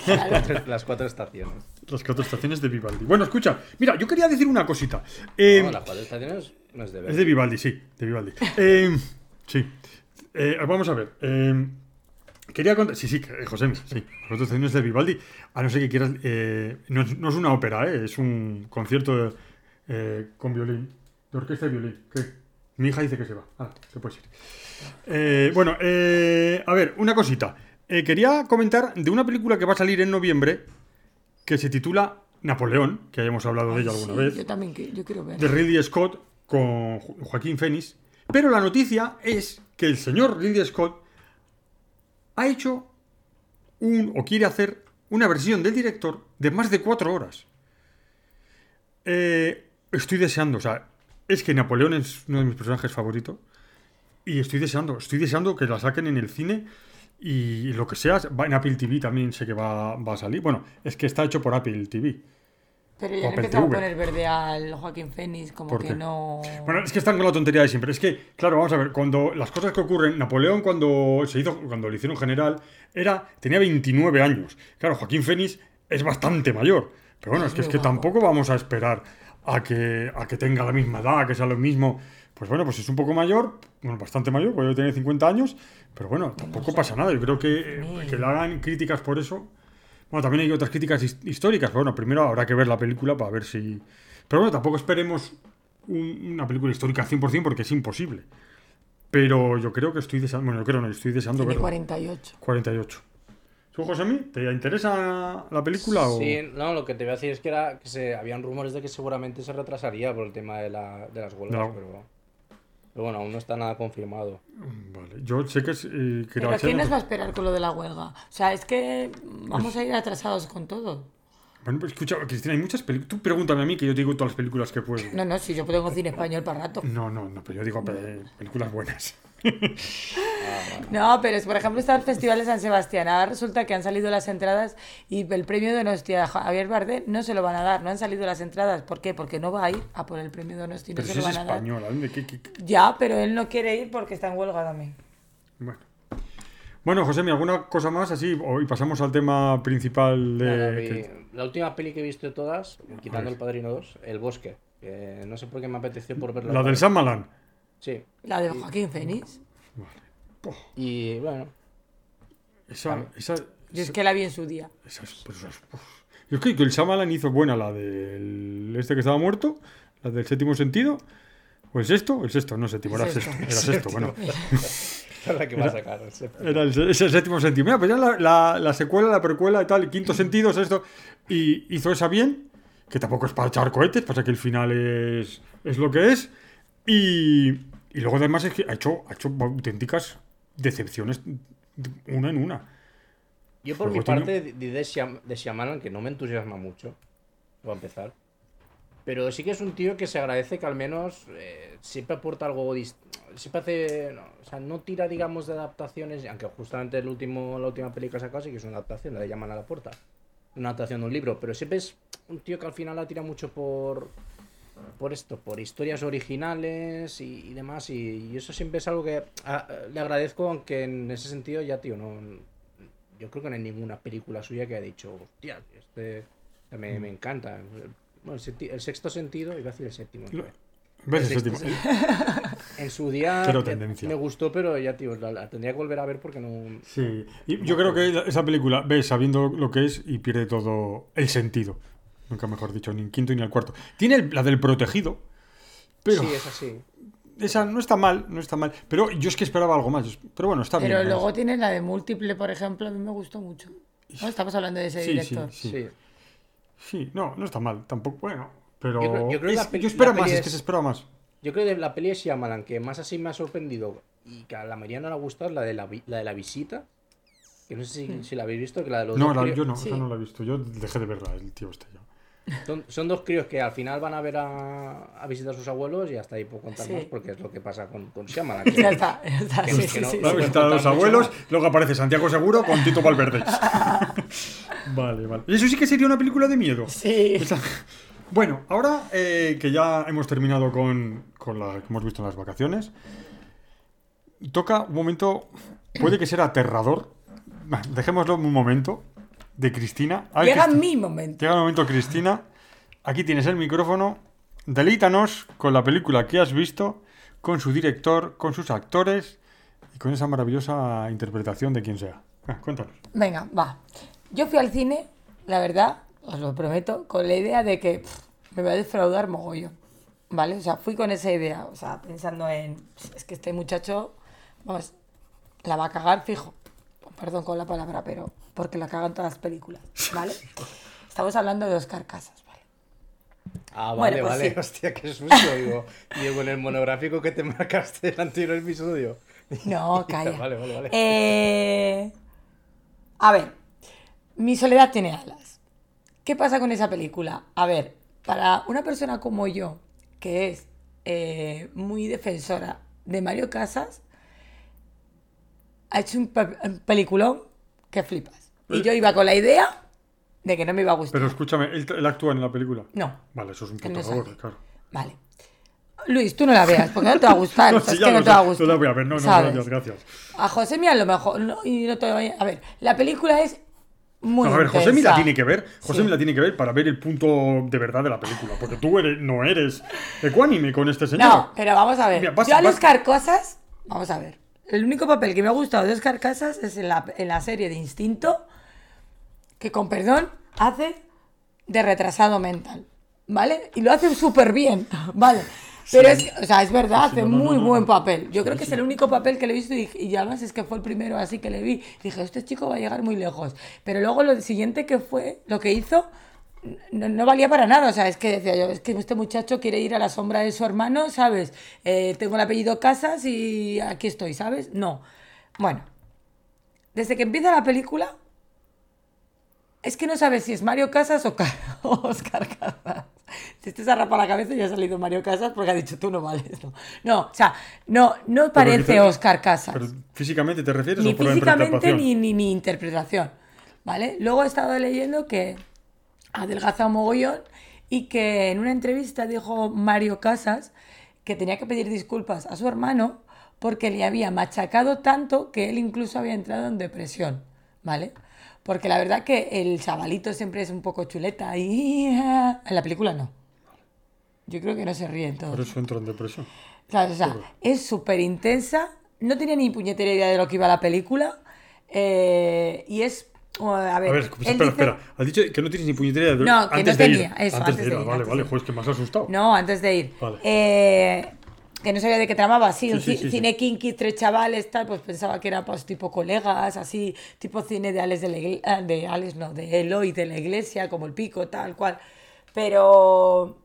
Claro.
Las cuatro estaciones.
Las cuatro estaciones de Vivaldi. Bueno, escucha, mira, yo quería decir una cosita. Eh,
No, las cuatro estaciones no es de ver.
es de Vivaldi, sí, de Vivaldi. Eh, sí. Eh, vamos a ver. eh, quería contar. Sí, sí, José, sí. Las cuatro estaciones de Vivaldi. A no ser que quieras. eh, no, es, no es una ópera, eh, es un concierto de, eh, con violín. De orquesta y violín. ¿Qué? Mi hija dice que se va. Ah, se puede ir. Eh, bueno, eh, a ver, una cosita. Eh, quería comentar de una película que va a salir en noviembre que se titula Napoleón, que hayamos hablado de ella alguna
Sí,
vez,
Yo también qui- yo quiero ver.
de Ridley Scott con Jo- Joaquín Phoenix. Pero la noticia es que el señor Ridley Scott ha hecho un, o quiere hacer una versión del director de más de cuatro horas. Eh, estoy deseando, o sea, es que Napoleón es uno de mis personajes favoritos. Y estoy deseando, estoy deseando que la saquen en el cine y lo que sea. En Apple TV también sé que va, va a salir. Bueno, es que está hecho por Apple TV.
Pero ya le
Apple
empezaba a
TV.
poner verde al Joaquín Phoenix, como
¿Por
que
qué?
no.
Bueno, es que están con la tontería de siempre. Es que, claro, vamos a ver, cuando las cosas que ocurren, Napoleón cuando se hizo, cuando le hicieron general, era, tenía 29 años. Claro, Joaquín Fénix es bastante mayor. Pero bueno, es que, es que
guapo.
tampoco vamos a esperar a que, a que tenga la misma edad, que sea lo mismo. Pues bueno, pues es un poco mayor, bueno, bastante mayor, puede tener 50 años, pero bueno, tampoco pasa nada. Yo creo que, eh, que le hagan críticas por eso. Bueno, también hay otras críticas his- históricas, pero bueno, primero habrá que ver la película para ver si... Pero bueno, tampoco esperemos un- una película histórica al 100% porque es imposible. Pero yo creo que estoy deseando... Bueno, yo creo no, estoy deseando
Tiene
verla.
48.
48. ¿Tú, Josemi, te interesa la película o...?
Sí, no, lo que te voy a decir es que, era, que se, habían rumores de que seguramente se retrasaría por el tema de, la, de las huelgas,
No.
pero, pero bueno, aún no está nada confirmado.
Vale, yo sé que es... eh, que
Pero
la
¿quién nos va a esperar con lo de la huelga? O sea, es que vamos a ir atrasados con todo.
Bueno, pues escucha, Cristina, hay muchas películas... Tú pregúntame a mí que yo te digo todas las películas que puedo.
No, no, si yo tengo cine español para rato.
No, no, no, pero yo digo pe- películas buenas.
No, pero es, por ejemplo, está el Festival de San Sebastián. Ahora resulta que han salido las entradas y el premio de Donostia a Javier Bardem no se lo van a dar. No han salido las entradas. ¿Por qué? Porque no va a ir a por el premio de Donostia. No
Pero
se
si
lo
es
van a dar.
española, ¿de qué- qué- qué?
Ya, pero él no quiere ir porque está en huelga también.
Bueno. Bueno, José, ¿alguna cosa más así? Y pasamos al tema principal de...
Nada, vi-
que-
La última peli que he visto de todas, quitando
ver.
El Padrino 2, El Bosque. que no sé por qué me apeteció por verla.
La del. San Malán.
Sí.
La de Joaquín Fénix.
Y bueno,
Esa, esa,
Yo es que la vi en su día.
esas- pues esas-. Yo creo que el Shyamalan hizo buena la del este que estaba muerto, la del séptimo sentido. ¿O el sexto? El sexto, no séptimo,
El
era
sexto.
sexto. Era sexto, bueno.
es la que va a sacar. sé.
Era el, es el séptimo sentido. Mira, pues ya la, la- la secuela, la precuela y tal, el quinto sentido, sexto. Y hizo esa bien, que tampoco es para echar cohetes, pasa que el final es, es lo que es. Y, y luego además es que ha hecho, ha hecho auténticas decepciones una en una.
Yo por
Luego
mi
tiene-
parte de, de, Shyam- de Shyamalan, que no me entusiasma mucho, voy a empezar. Pero sí que es un tío que se agradece que al menos eh, siempre aporta algo Siempre hace. no, o sea, no tira, digamos, de adaptaciones, aunque justamente el último, la última película que ha sacado sí que es una adaptación, la de Llaman a la puerta. Una adaptación de un libro, pero siempre es un tío que al final la tira mucho por. Por esto, por historias originales y, y demás. Y, y eso siempre es algo que a- le agradezco, aunque en ese sentido ya, tío, no. Yo creo que no hay ninguna película suya que haya dicho, hostia, este me, me encanta. Bueno, el, sexto sentido, iba a decir el séptimo.
¿Ves
El sexto sen- En su día me gustó, pero ya, tío, la, la tendría que volver a ver porque no.
Sí, y yo creo que esa película ves sabiendo lo que es y pierde todo el sentido. Nunca mejor dicho, ni en quinto ni en el cuarto. Tiene el- la del protegido, pero
Sí, es así.
esa no está mal, no está mal. Pero yo es que esperaba algo más. Pero bueno, está
Pero
bien. ¿no?
luego tienes la de múltiple, por ejemplo, a mí me gustó mucho. ¿No? Estamos hablando de ese
Sí,
director.
sí.
Sí.
Sí, no, no está mal. Tampoco, bueno. Pero
Yo creo- yo creo que
es-
la peli-
yo espero más, es que
es-
se espera más.
Yo creo que la peli de Shyamalan que más así me ha sorprendido y que a la mayoría no le ha gustado es la de la, la de la visita. Que no sé si, si la habéis visto, que la de los
No, la- yo no,
sí.
esa no la he visto. Yo dejé de verla, el tío este ya.
Son, son dos críos que al final van a ver a, a visitar a sus abuelos y hasta ahí puedo contar
Sí.
más porque es lo que pasa con, con Shyamalan. que-
Ya está, ya está.
Que-
sí,
que
sí,
no-
sí,
no
sí.
me
visitar a los abuelos,
más.
luego aparece Santiago Seguro con Tito Valverde. vale, vale. Eso sí que sería una película de miedo.
Sí.
Bueno, ahora eh, que ya hemos terminado con, con la que hemos visto en las vacaciones, toca un momento, puede que sea aterrador. Dejémoslo un momento de Cristina.
Llega
Cristi-
mi momento.
Llega el momento, Cristina. Aquí tienes el micrófono. Delítanos con la película que has visto, con su director, con sus actores y con esa maravillosa interpretación de quien sea. Ah, cuéntanos.
Venga, va. Yo fui al cine, la verdad, os lo prometo, con la idea de que pff, me voy a defraudar mogollón. ¿Vale? O sea, fui con esa idea, o sea, pensando en, "Pff, es que este muchacho, vamos, la va a cagar fijo. Perdón con la palabra, pero porque la cagan todas las películas, ¿vale? Estamos hablando de Oscar Casas, ¿vale?
Ah,
Bueno,
vale,
pues
vale.
sí.
Hostia, qué susto, digo. Digo, en el monográfico que te marcaste el anterior episodio.
No, calla.
Vale, vale, vale.
Eh, a ver, mi soledad tiene alas. ¿Qué pasa con esa película? A ver, para una persona como yo, que es eh, muy defensora de Mario Casas, ha hecho un, pe- un peliculón que flipas. Y yo iba con la idea de que no me iba a gustar.
Pero escúchame, ¿él, él actúa en la película?
No.
Vale, eso es un
Que no
puto favor, claro.
Vale. Luis, tú no la veas, porque no te va a gustar.
No,
es
sí,
que no
lo
te va a
sé,
gustar.
no la voy a ver, no, no, gracias, gracias.
A José a lo mejor. no, y no te vaya- A ver, la película es muy.
No, a ver, José la
intensa.
tiene que ver. José
Sí.
la tiene que ver para ver el punto de verdad de la película. Porque tú eres, no eres ecuánime con este señor.
No, pero vamos a ver.
Mira, vas-
Yo a
vas-
Oscar Casas, vamos a ver. El único papel que me ha gustado de Oscar Casas es en la, en la serie de Instinto, que con perdón hace de retrasado mental, ¿vale? Y lo hace súper bien, ¿vale? Pero es, o sea, es verdad,
Sí,
hace
no, no,
muy
no.
buen papel. Yo creo que es el único papel que le he visto y, y además es que fue el primero así que le vi. Dije, este chico va a llegar muy lejos. Pero luego lo siguiente que fue, lo que hizo, no, no valía para nada. O sea, es que decía yo, es que este muchacho quiere ir a la sombra de su hermano, ¿sabes? Eh, tengo el apellido Casas y aquí estoy, ¿sabes? No. Bueno, desde que empieza la película, es que no sabes si es Mario Casas o, Ca- o Oscar Casas. Si este se ha rapado la cabeza y ha salido Mario Casas porque ha dicho tú no vales. No, no o sea, no, no parece Oscar Casas
Pero físicamente te refieres
ni
o por la
físicamente ni, ni, ni interpretación. ¿Vale? Luego he estado leyendo que adelgaza un mogollón y que en una entrevista dijo Mario Casas que tenía que pedir disculpas a su hermano porque le había machacado tanto que él incluso había entrado en depresión. ¿Vale? Porque la verdad que el chavalito siempre es un poco chuleta y en la película no. Yo creo que no se ríe en todo.
Por eso entro en depresión.
Claro, o sea, es súper intensa. No tenía ni puñetera idea de lo que iba la película. eh, y es. uh, a ver,
A ver, espera,
dice-
espera. Has dicho que no tienes ni puñetera idea de
No, que
antes
no
de ir.
tenía, eso,
antes,
antes
de
de
ir.
ir,
Ah, vale,
antes de
vale,
ir.
joder, es que me has asustado.
No, antes de ir.
Vale.
Eh, que no sabía de qué tramaba, sí,
Sí,
un
sí, sí.
cine kinky, tres chavales, tal, pues pensaba que era pues tipo colegas, así, tipo cine de Alex de la iglesia, de Alex no, de Eloy de la iglesia, como el pico, tal cual. Pero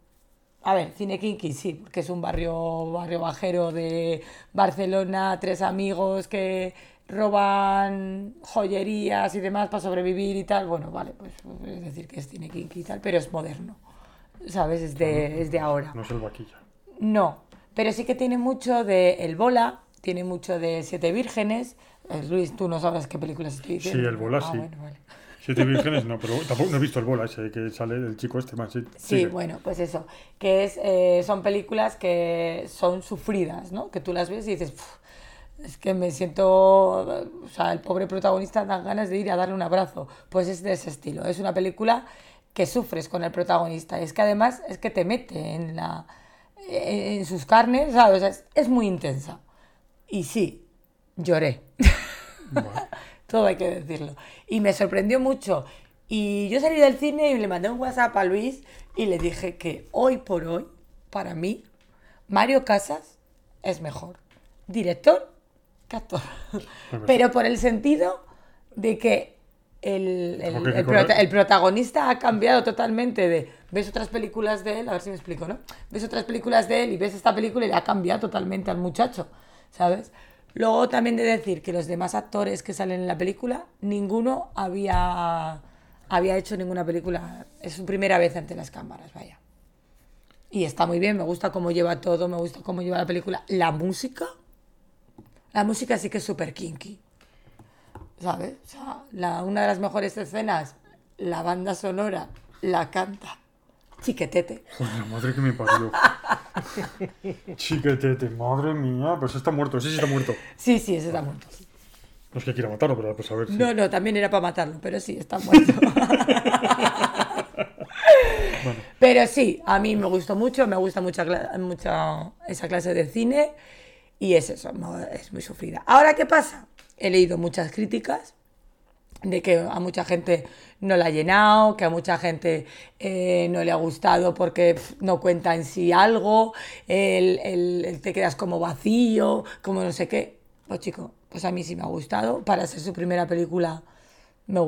A ver, cine kinky sí, porque es un barrio, barrio bajero de Barcelona, tres amigos que roban joyerías y demás para sobrevivir y tal. Bueno, vale, pues es decir que es cine kinky y tal, pero es moderno. ¿Sabes? Es de, es de ahora.
No es el vaquilla.
No, pero sí que tiene mucho de El Bola, tiene mucho de Siete Vírgenes. Eh, Luis, tú no sabes qué películas estoy diciendo.
Sí, El Bola,
Ah,
sí.
bueno, vale.
Siete vírgenes no, pero tampoco no he visto el bola ese que sale el chico este más. Sí,
bueno, pues eso, que es, eh, son películas que son sufridas, ¿no? Que tú las ves y dices, "Puf, es que me siento, o sea, el pobre protagonista dan ganas de ir a darle un abrazo. Pues es de ese estilo, es una película que sufres con el protagonista. Es que además es que te mete en, la, en, sus carnes, ¿sabes? O sea, es, es muy intensa. Y sí, lloré. Todo hay que decirlo. Y me sorprendió mucho. Y yo salí del cine y le mandé un WhatsApp a Luis y le dije que hoy por hoy, para mí, Mario Casas es mejor director que actor. Pero por el sentido de que el, el protagonista ha cambiado totalmente de... Ves otras películas de él, a ver si me explico, ¿no? Ves otras películas de él y ves esta película y le ha cambiado totalmente al muchacho, ¿sabes? Luego también de decir que los demás actores que salen en la película, ninguno había, había hecho ninguna película. Es su primera vez ante las cámaras, vaya. Y está muy bien, me gusta cómo lleva todo, me gusta cómo lleva la película. La música, la música sí que es súper kinky. ¿Sabes? O sea, la- una de las mejores escenas, la banda sonora la canta Chiquetete.
Joder, la madre que me parió. Chiquetete, madre mía. Pero ese está muerto, ese sí está muerto.
Sí, sí, ese está muerto.
No es que quiera matarlo, pero pues a ver si.
No, no, también era para matarlo, pero sí, está muerto. Pero sí, a mí me gustó mucho, me gusta mucha, cla- mucha esa clase de cine y es eso, es muy sufrida. Ahora, ¿qué pasa? He leído muchas críticas de que a mucha gente no la ha llenado, que a mucha gente eh, no le ha gustado porque no cuenta en sí algo, el, el- el te quedas como vacío, como no sé qué. Pues chico, pues a mí sí me ha gustado. Para ser su primera película, me,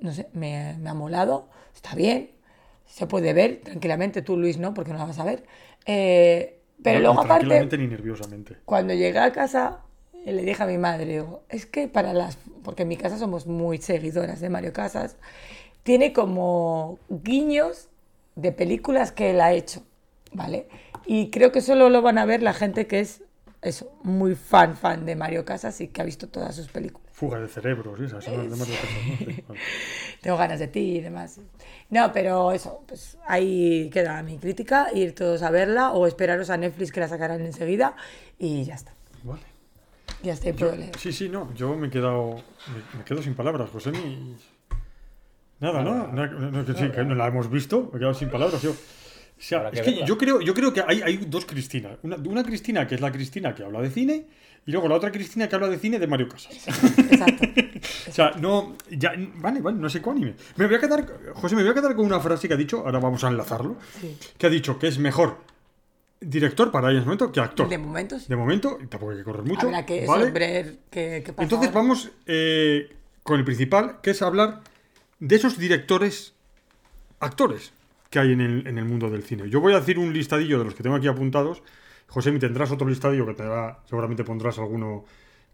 no sé, me, me ha molado, está bien, se puede ver tranquilamente, tú Luis no, porque no la vas a ver. Eh, pero
No,
luego aparte...
Tranquilamente ni nerviosamente.
Cuando llegué a casa, le dije a mi madre, digo, es que para las, porque en mi casa somos muy seguidoras de Mario Casas, tiene como guiños de películas que él ha hecho, ¿vale? Y creo que solo lo van a ver la gente que es, eso, muy fan, fan de Mario Casas y que ha visto todas sus películas.
Fuga de cerebros, ¿sí? esas son las demás de cosas, ¿no? Sí, vale.
Tengo ganas de ti y demás. No, pero eso, pues ahí queda mi crítica, ir todos a verla o esperaros a Netflix que la sacarán enseguida y ya está.
Vale.
Ya está, y puedo leer.
Sí, sí, no. Yo me he quedado. Me, me quedo sin palabras, José. Ni... Nada, ¿no? No, no, no, que sí, que no la hemos visto. Me he quedado sin palabras. Yo. O sea,
Habrá que
es que yo creo, yo creo que hay, hay dos Cristinas. Una, una Cristina que es la Cristina que habla de cine y luego la otra Cristina que habla de cine de Mario Casas.
Exacto.
O sea, no. Ya, vale, vale, no sé cuál anime. Me voy a quedar. José, me voy a quedar con una frase que ha dicho, ahora vamos a enlazarlo.
Sí.
Que ha dicho que es mejor director para ese momento que actor.
De momento sí.
De momento, tampoco hay que correr mucho. Entonces vamos eh, con el principal, que es hablar de esos directores, actores que hay en el, en el mundo del cine. Yo voy a decir un listadillo de los que tengo aquí apuntados. José, me tendrás otro listadillo que te da, seguramente pondrás alguno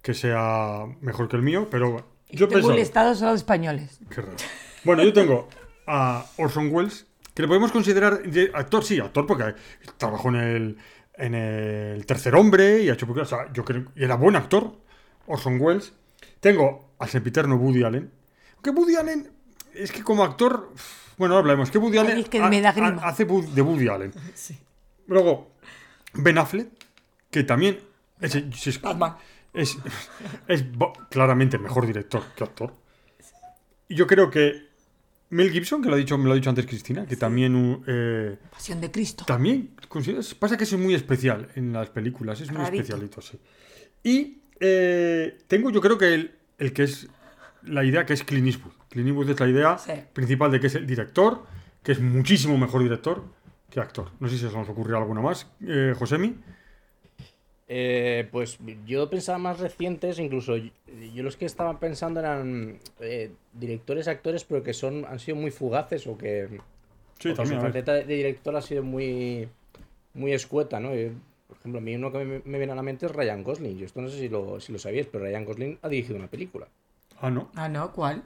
que sea mejor que el mío, pero yo
Tengo
pensaba-
un listado solo de españoles.
Qué raro. Bueno, yo tengo a Orson Welles, que le podemos considerar de- actor, sí, actor, porque trabajó en el, en el Tercer Hombre y ha hecho o sea, yo creo, y era buen actor, Orson Welles. Tengo al sempiterno Woody Allen, que Woody Allen es que como actor, bueno, ahora hablemos, que Woody
Ay,
Allen
es que me da
ha-
grima.
ha- hace de Woody Allen. Luego, Ben Affleck, que también es, es- es, claramente el mejor director que actor. Y yo creo que Mel Gibson, que lo ha dicho, me lo ha dicho antes Cristina, que también uh, eh,
Pasión de Cristo.
también pasa que es muy especial en las películas, es muy
Rarito.
especialito, sí. Y eh, tengo yo creo que el, el que es la idea que es Clint Eastwood. Clint Eastwood es la idea
Sí.
principal de que es el director, que es muchísimo mejor director que actor. No sé si se nos ocurrió alguno más, eh, Josemi.
Eh, pues yo pensaba más recientes, incluso yo, yo los que estaba pensando eran eh, directores, actores, pero que son han sido muy fugaces o que,
Sí,
o que su faceta de director ha sido muy muy escueta, ¿no? Y, por ejemplo, a mí uno que me, me viene a la mente es Ryan Gosling. Yo esto no sé si lo, si lo sabíais, pero Ryan Gosling ha dirigido una película.
Ah, no.
Ah, no, ¿cuál?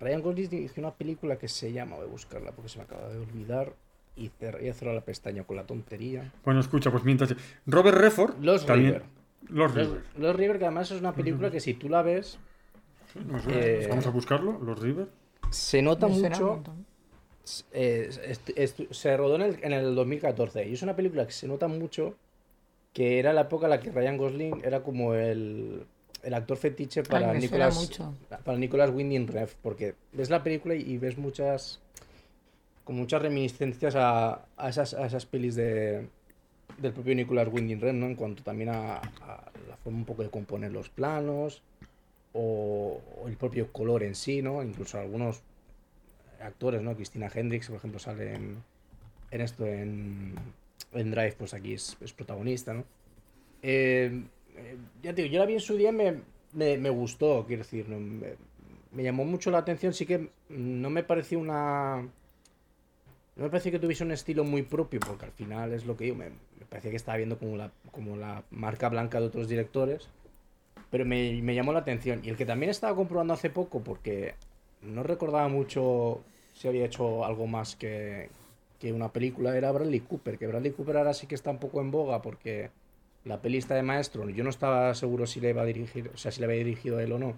Ryan Gosling dirigió una película que se llama, voy a buscarla porque se me acaba de olvidar. Y cer- y he cerrado la pestaña con la tontería.
Bueno, escucha, pues mientras. Robert Redford.
Los
también.
River.
Los River.
Los River, que además es una película que si tú la ves,
No sé,
Eh,
Vamos a buscarlo, Los River.
se nota
Me
mucho. eh, se rodó en el, en el 2014 y es una película que se nota mucho que era la época en la que Ryan Gosling era como el, el actor fetiche para
suena
Nicolas
mucho.
para Nicolas Winding Refn porque ves la película y ves muchas con muchas reminiscencias a, a esas, a esas pelis de del propio Nicolas Winding Refn ¿no? en cuanto también a, la forma un poco de componer los planos o, el propio color en sí no incluso algunos actores, ¿no? Cristina Hendricks, por ejemplo, sale en, esto, en, en Drive, pues aquí es, es protagonista, ¿no? Eh, eh, ya te digo, yo la vi en su día me, me, gustó, quiero decir, no, me llamó mucho la atención, sí que no me pareció una... No me pareció que tuviese un estilo muy propio, porque al final es lo que digo, me, me parecía que estaba viendo como la, como la marca blanca de otros directores, pero me, me llamó la atención. Y el que también estaba comprobando hace poco, porque no recordaba mucho si había hecho algo más que, que una película, era Bradley Cooper, que Bradley Cooper ahora sí que está un poco en boga porque la peli está de maestro, yo no estaba seguro si le iba a dirigir, o sea, si le había dirigido él o no,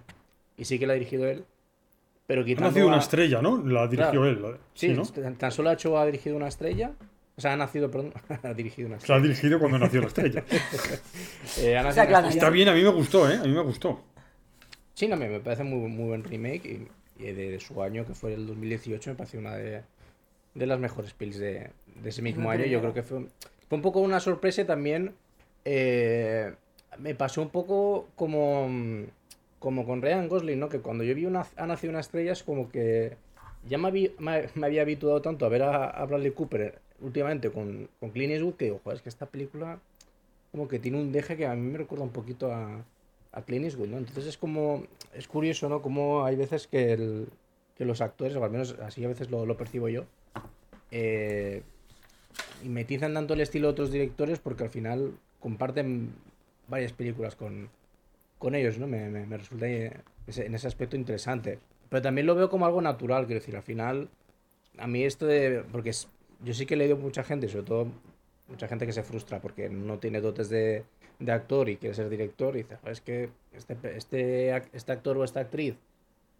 y sí que la ha dirigido él, pero
Ha
quitando
nacido una
a-
estrella, ¿no? La dirigió
Claro.
él. la-
Sí,
Sí, ¿no?
tan- solo ha hecho, ha dirigido una estrella, o sea, ha nacido, perdón, ha dirigido una
Se la
estrella.
ha dirigido cuando nació la estrella.
Eh, ha
sea, claro,
estrella.
Está bien, a mí me gustó, ¿eh? A mí me gustó.
Sí, no, me, parece muy, muy buen remake y, y de, de su año, que fue el 2018, me pareció una de, de las mejores pelis de, de ese mismo año. Yo creo que fue, fue un poco una sorpresa también eh, me pasó un poco como, como con Ryan Gosling, ¿no? Que cuando yo vi una, Ha nacido una estrella es como que ya me, habí- me, me había habituado tanto a ver a, a Bradley Cooper últimamente con, con Clint Eastwood que digo, joder, es que esta película como que tiene un deje que a mí me recuerda un poquito a, a Clint Eastwood, ¿no? Entonces es como, es curioso, ¿no? Como hay veces que, el- que los actores, o al menos así a veces lo, lo percibo yo, eh, mimetizan tanto el estilo de otros directores porque al final comparten varias películas con, con ellos, ¿no? Me, me- resulta eh, en ese aspecto interesante. Pero también lo veo como algo natural, quiero decir, al final, a mí esto de... Porque es- yo sí que he leído mucha gente, sobre todo mucha gente que se frustra porque no tiene dotes de, de actor y quiere ser director y dice, "Joder, es que este, este, este actor o esta actriz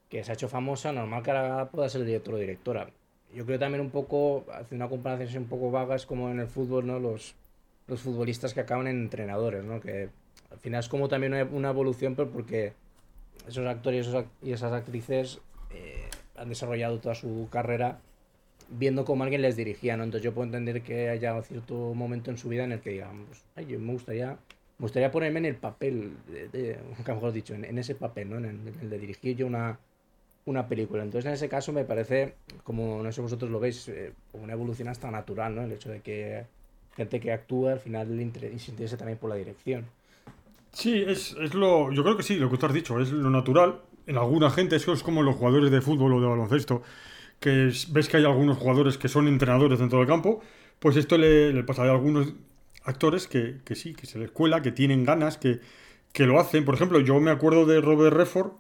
que se ha hecho famosa, normal que ahora pueda ser director o directora. Yo creo también un poco, hace una comparación un poco vaga, es como en el fútbol, ¿no? Los, los futbolistas que acaban en entrenadores, ¿no? Que al final es como también una, evolución, pero porque esos actores y esas actrices eh, han desarrollado toda su carrera viendo cómo alguien les dirigía, ¿no? Entonces yo puedo entender que haya cierto momento en su vida en el que digan, pues, ay, yo me gustaría, me gustaría ponerme en el papel, de, de- mejor dicho, en, ese papel, ¿no? En el, en el de dirigir yo una, una película. Entonces en ese caso me parece, como no sé vosotros lo veis, eh, una evolución hasta natural, ¿no? El hecho de que gente que actúa al final se interese también por la dirección.
Sí, es, es lo. Yo creo que sí, lo que tú has dicho, es lo natural. En alguna gente, eso es como los jugadores de fútbol o de baloncesto, que es- ves que hay algunos jugadores que son entrenadores dentro del campo, pues esto le, le pasa a algunos actores que, que sí, que se les cuela, que tienen ganas, que, que lo hacen. Por ejemplo, yo me acuerdo de Robert Redford,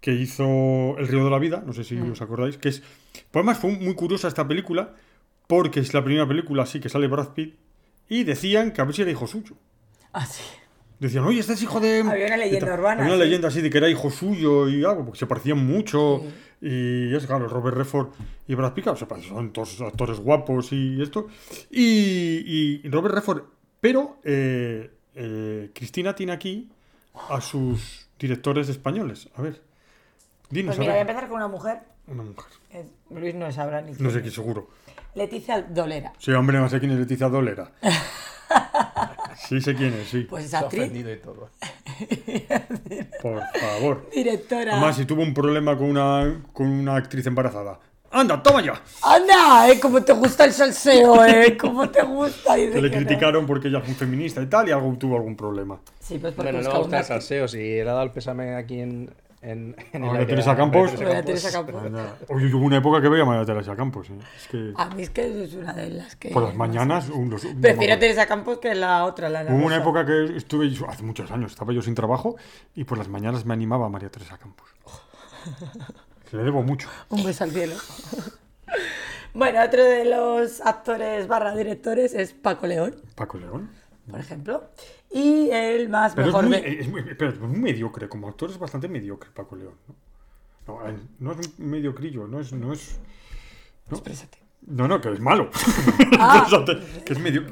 que hizo El Río de la Vida, no sé si os acordáis, que es... Pues además fue muy curiosa esta película, porque es la primera película así que sale Brad Pitt, y decían que a ver si era hijo suyo.
Ah, sí.
Decían, oye, este es hijo de.
Había una leyenda
de tal".
urbana,
Había una
sí.
leyenda así de que era hijo suyo y algo, porque se parecían mucho. Y es claro, Robert Redford y Brad Pitt, claro, se parecen, son todos actores guapos y esto. Y, y Robert Redford. Pero eh, eh, Cristina tiene aquí a sus directores españoles. A ver, dinos,
Pues
a
mira, voy a empezar con una mujer.
Una mujer.
Luis no sabrá ni
No
quién
sé qué, seguro.
Leticia Dolera.
Sí, hombre, no sé quién es Leticia Dolera. Sí, sé quién es, sí.
Pues es
Se ha
actriz,
ofendido y todo.
Por favor.
directora.
Además, si tuvo un problema con una, con una actriz embarazada. ¡Anda, toma ya!
¡Anda! ¿eh? ¿Cómo te gusta el salseo, eh? ¿Cómo te gusta?
Que le
que no.
criticaron porque ella fue feminista y tal, y algo tuvo algún problema.
Sí, pues porque
Bueno, está
una
el salseo. Si le ha dado el pésame aquí en, en, en
A
el
Teresa
a
Campos.
María Teresa Campos.
Oye, hubo una época que veía a María Teresa Campos. ¿eh? Es que
A mí es que es una de las que.
por las mañanas.
Prefiero
acuerdo.
Teresa Campos que la otra, la
Hubo una época que estuve, yo- hace muchos años, estaba yo sin trabajo y por las mañanas me animaba a María Teresa Campos. Se le debo mucho.
Un beso al cielo. bueno, otro de los actores barra directores es Paco León,
Paco León.
Por ejemplo. Y el más
Pero es
mejor
muy,
de-
es muy- espera, es muy mediocre, como actor es bastante mediocre Paco León. No, no, no es un mediocrillo, no es... No, es, no,
Exprésate.
no, no, que es malo.
Ah.
que es medio...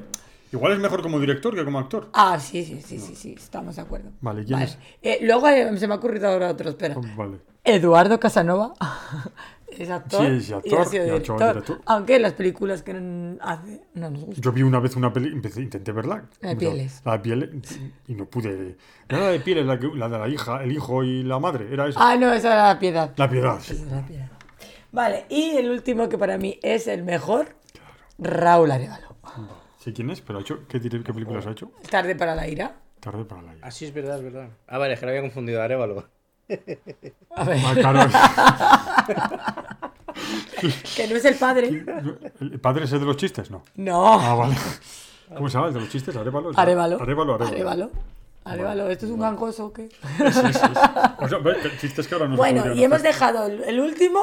Igual es mejor como director que como actor.
Ah, sí, sí, sí, sí, sí, estamos de acuerdo.
Vale, ¿quién es?
Eh, luego eh, se me ha ocurrido ahora otro, espera.
Vale.
Eduardo Casanova es actor,
Sí, es
y
actor,
ha sido
y ha hecho
director.
director.
Aunque las películas que hace no nos gustan.
Yo vi una vez una empecé, intenté verla.
La de Pieles.
La de pieles y no pude. Era la de pieles, la, que- la de la hija, el hijo y la madre, era esa.
Ah, no, esa era la piedad.
La piedad, sí.
Esa era la piedad. Vale, y el último que para mí es el mejor, Raúl Arevalo.
¿Sí quién es? ¿Pero ha hecho, ¿qué, qué películas ha hecho?
Tarde para la ira.
Tarde para la ira.
Ah, sí, es verdad, es verdad. Ah, vale, es que lo había confundido, Arevalo.
A ver,
Ah,
que no es el padre.
¿El padre es el de los chistes? No.
No,
Ah, vale. ¿Cómo se llama el de los chistes? Arevalo.
Arevalo.
Arevalo, Arevalo.
Arevalo. Arevalo, ¿esto es un gangoso o qué?
Sí, sí, sí. O sea, ve, que chistes que ahora no
Bueno, y hemos dejado el, el último,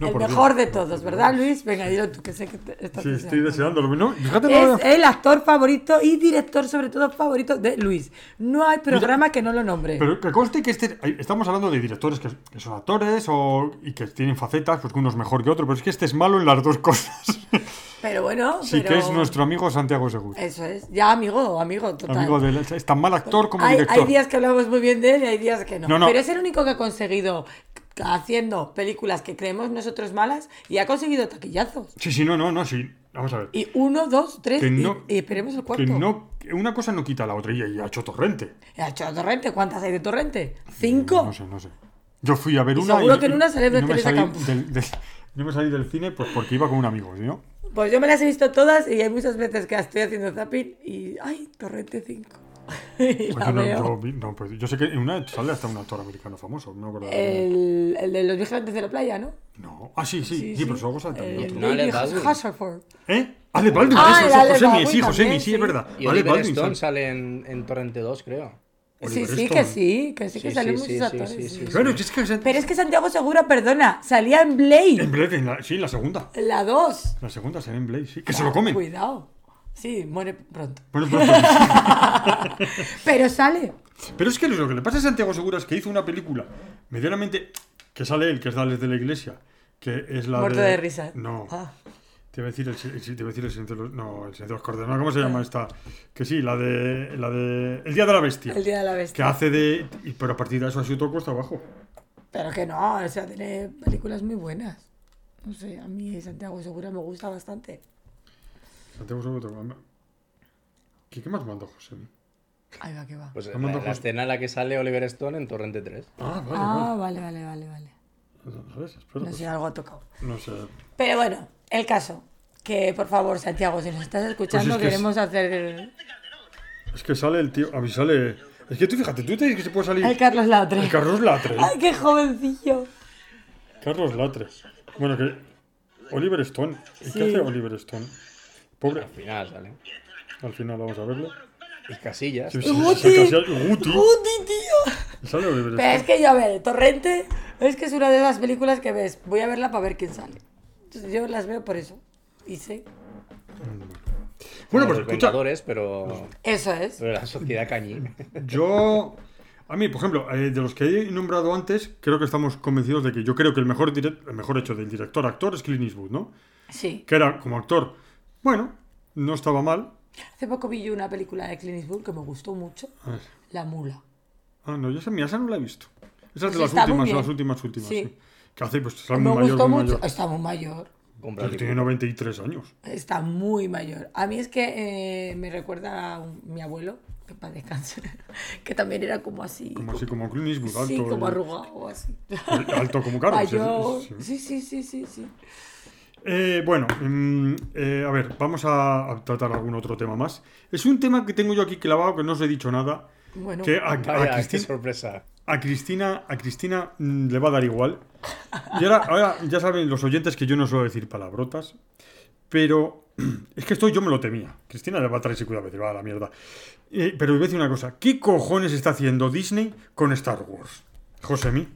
No,
el mejor
Dios.
de todos, ¿verdad, Luis? Venga, dilo tú, que sé que estás
Sí, estoy
deseando.
deseándolo. No,
Es el actor favorito y director, sobre todo, favorito de Luis. No hay programa que no lo nombre.
Pero que conste que este, estamos hablando de directores que, que son actores o, y que tienen facetas, pues que uno es mejor que otro, pero es que este es malo en las dos cosas.
Pero bueno,
sí,
pero-
que es nuestro amigo Santiago Segura.
Eso es. Ya amigo, amigo, total.
Amigo de es tan mal actor como
hay,
director.
hay días que hablamos muy bien de él y hay días que no.
No, no.
Pero es el único que ha conseguido haciendo películas que creemos nosotros malas y ha conseguido taquillazos.
Sí, sí, no, no, no, sí. Vamos a ver.
Y uno, dos, tres,
Que
y-
no-
y, esperemos el
que
cuarto.
no, una cosa no quita la otra y, y ha hecho Torrente.
¿Ha hecho Torrente? ¿Cuántas hay de Torrente? ¿Cinco?
No sé, no sé. Yo fui a ver
Y
una
seguro que en una sale de
no
Teresa Campos.
del, del- no me salí del cine pues porque iba con un amigo, ¿sí, ¿no?
Pues yo me las he visto todas y hay muchas veces que estoy haciendo zapping y. ¡Ay! Torrente 5.
Pues
la
no,
veo.
yo no, pues yo sé que en una sale hasta un actor americano famoso. No me acuerdo.
El, el de los vigilantes de la playa, ¿no?
No. Ah, sí, sí, sí, pero luego sale también otro.
No, Alec Baldwin.
¿Eh? Ale Baldwin,
Ah,
eso,
Alec
Josemi,
Baldwin
sí, Josemi,
también,
sí,
sí.
es verdad.
Y
Ale
Oliver
Baldwin
Stone
sale.
en, en Torrente 2, creo.
Sí, sí, que sí, que sí, que
Sí,
salen
sí,
muchos
sí, sí,
actores.
sí,
sí,
sí.
sí.
Claro, es que es-
Pero es que Santiago Segura, perdona, salía en Blade.
en Blade, en la, sí, en la segunda.
En la 2.
La segunda sale en Blade, sí. Que se lo comen.
Cuidado. Sí, muere pronto.
Pero,
Pero sale.
pero es que lo que le pasa a Santiago Segura es que hizo una película medianamente que sale él, que es Dales de la Iglesia, que es la
Muerto
de...
de risa.
No.
Ah.
Te iba a decir el, te iba a decir el silencio de los, no, el silencio de los ¿no? ¿cómo se llama esta? Que sí, la de la de El día de la bestia.
El día de la
Que
bestia.
hace de pero a partir de eso ha sido todo cuesta abajo.
Pero que no, o sea, tiene películas muy buenas. No sé, a mí Santiago Segura me gusta bastante.
Santiago Segura. ¿Qué, qué más mandó José?
Ahí va, que va.
Pues la,
Armando
la
José.
escena en la que sale Oliver Stone en Torrente 3.
Ah, vale,
Ah, vale, vale, vale, vale.
Espera,
No
pues,
sé, algo ha tocado.
no sé.
Pero bueno, el caso. Que por favor, Santiago, si nos estás escuchando,
Pues es que es-
queremos hacer
Es que sale el tío. A mí sale. Es que tú fíjate, tú te dices que se puede salir.
el Carlos Latre.
El Carlos Latre.
¡Ay, qué jovencillo!
Carlos Latre. Bueno, que. Oliver Stone. ¿Y
Sí.
qué hace Oliver Stone? Pobre.
Al final sale.
Al final vamos a verlo.
Y Casillas.
Sí, sí, sí,
Guti.
sí, casi al- Guti.
¡Guti, tío!
Sale Oliver
Pero es que yo, a ver, Torrente es que es una de esas películas que ves. Voy a verla para ver quién sale. Entonces yo las veo por eso. Y sé.
Bueno,
Como
pues
los
escucha.
Pero,
Eso es.
pero la sociedad cañí.
Yo. A mí, por ejemplo, eh, de los que he nombrado antes, creo que estamos convencidos de que yo creo que el mejor, direct- el mejor hecho del director-actor es Clint Eastwood, ¿no?
Sí.
Que era como actor. Bueno, no estaba mal.
Hace poco vi yo una película de Clint Eastwood que me gustó mucho. La mula.
Ah, no, yo esa, mira, esa no la he visto. Esa es de las últimas, las últimas, últimas,
Sí.
sí. Que hace, pues, está
me
muy mayor,
gustó
muy
mucho.
mayor.
Está muy mayor.
Pero tiene 93 años.
Está muy mayor. A mí es que eh, me recuerda a un- mi abuelo, que para descansar, que también era como así.
Como así, como Clint Eastwood, alto.
sí, como
y-
arrugado o así.
Alto como Carlos.
Mayor.
Sí, sí,
sí, sí, sí.
Eh, bueno, mm, eh, a ver, vamos a, a tratar algún otro tema más. Es un tema que tengo yo aquí clavado, que no os he dicho nada.
Bueno,
que a, a
Vaya, qué
Cristina-
sorpresa.
a Cristina, a Cristina mm, le va a dar igual. Y ahora, ahora ya saben los oyentes que yo no suelo decir palabrotas, pero es que esto yo me lo temía. Cristina le va a traer cuidado, me dice, va a la mierda. Eh, pero os voy a decir una cosa, ¿qué cojones está haciendo Disney con Star Wars? Josemi,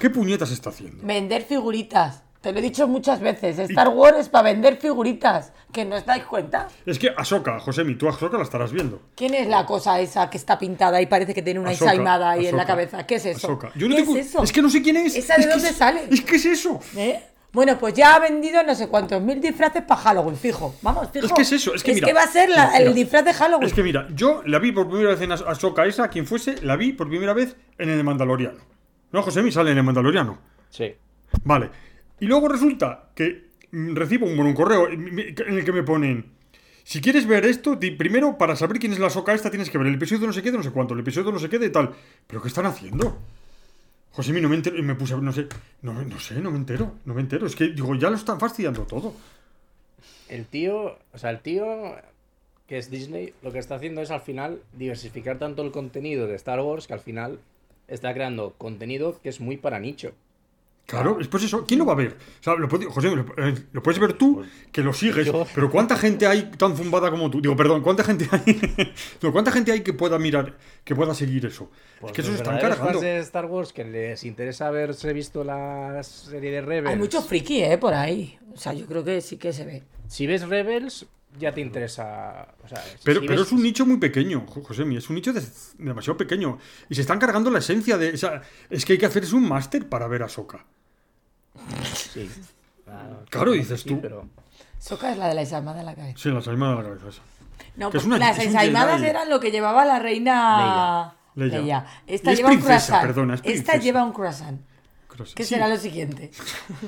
¿qué puñetas está haciendo?
Vender figuritas. Te lo he dicho muchas veces. Star Wars es para vender figuritas. ¿Que no os dais cuenta?
Es que Ahsoka, Josemi, tú a Ahsoka la estarás viendo.
¿Quién es la cosa esa que está pintada y parece que tiene una
Ahsoka,
ensaimada ahí en la
Ahsoka,
cabeza? ¿Qué es eso?
Ahsoka. Yo no
¿Qué
tengo-
es eso?
Es que no sé quién es.
¿Esa de
Es que
dónde
es-
sale?
Es que es eso.
¿Eh? Bueno, pues ya ha vendido no sé cuántos mil disfraces para Halloween, fijo. Vamos, fijo.
Es que es eso, es que mira.
va a ser la-
Mira,
el disfraz de Halloween.
Es que mira, yo la vi por primera vez en Ahs- Ahsoka esa, quien fuese, la vi por primera vez en el Mandaloriano. No, Josemi sale en el Mandaloriano.
Sí.
Vale. Y luego resulta que recibo un, correo en el que me ponen. Si quieres ver esto, primero, para saber quién es la soca esta, tienes que ver el episodio no sé qué, no sé cuánto, el episodio no sé qué, de tal. ¿Pero qué están haciendo? Josemi, no me entero, me puse a ver, no sé, no, no sé, no me entero, no me entero. Es que, digo, ya lo están fastidiando todo.
El tío, o sea, el tío que es Disney, lo que está haciendo es al final diversificar tanto el contenido de Star Wars que al final está creando contenido que es muy para nicho.
Claro, es pues eso, ¿quién lo va a ver? O sea, lo, puede- José, lo, eh, lo puedes ver tú, que lo sigues,
yo.
pero ¿cuánta gente hay tan zumbada como tú? Digo, perdón, ¿cuánta gente hay? no, ¿cuánta gente hay que pueda mirar, que pueda seguir eso? es que eso se están cargando.
de Star Wars que les interesa haberse visto la serie de Rebels.
Hay mucho friki, ¿eh? Por ahí. O sea, yo creo que sí que se ve.
Si ves Rebels, ya te interesa. O sea,
Pero,
si
pero
ves-
es un nicho muy pequeño, Jo- Josemi, es un nicho de- demasiado pequeño. Y se están cargando la esencia de... O sea, es que hay que hacerse un máster para ver a Soka.
Sí.
Claro, dices tú.
Pero...
Soca es la de la ensaimada en la cabeza.
Sí, la salima de la cabeza esa.
No,
Que es
pues
una-
las ensaimadas eran lo que llevaba la reina
Leia.
Leia. Esta
es
lleva un
princesa,
croissant.
perdona, es
Esta lleva un croissant.
Cross-
¿Qué
sí,
será lo siguiente?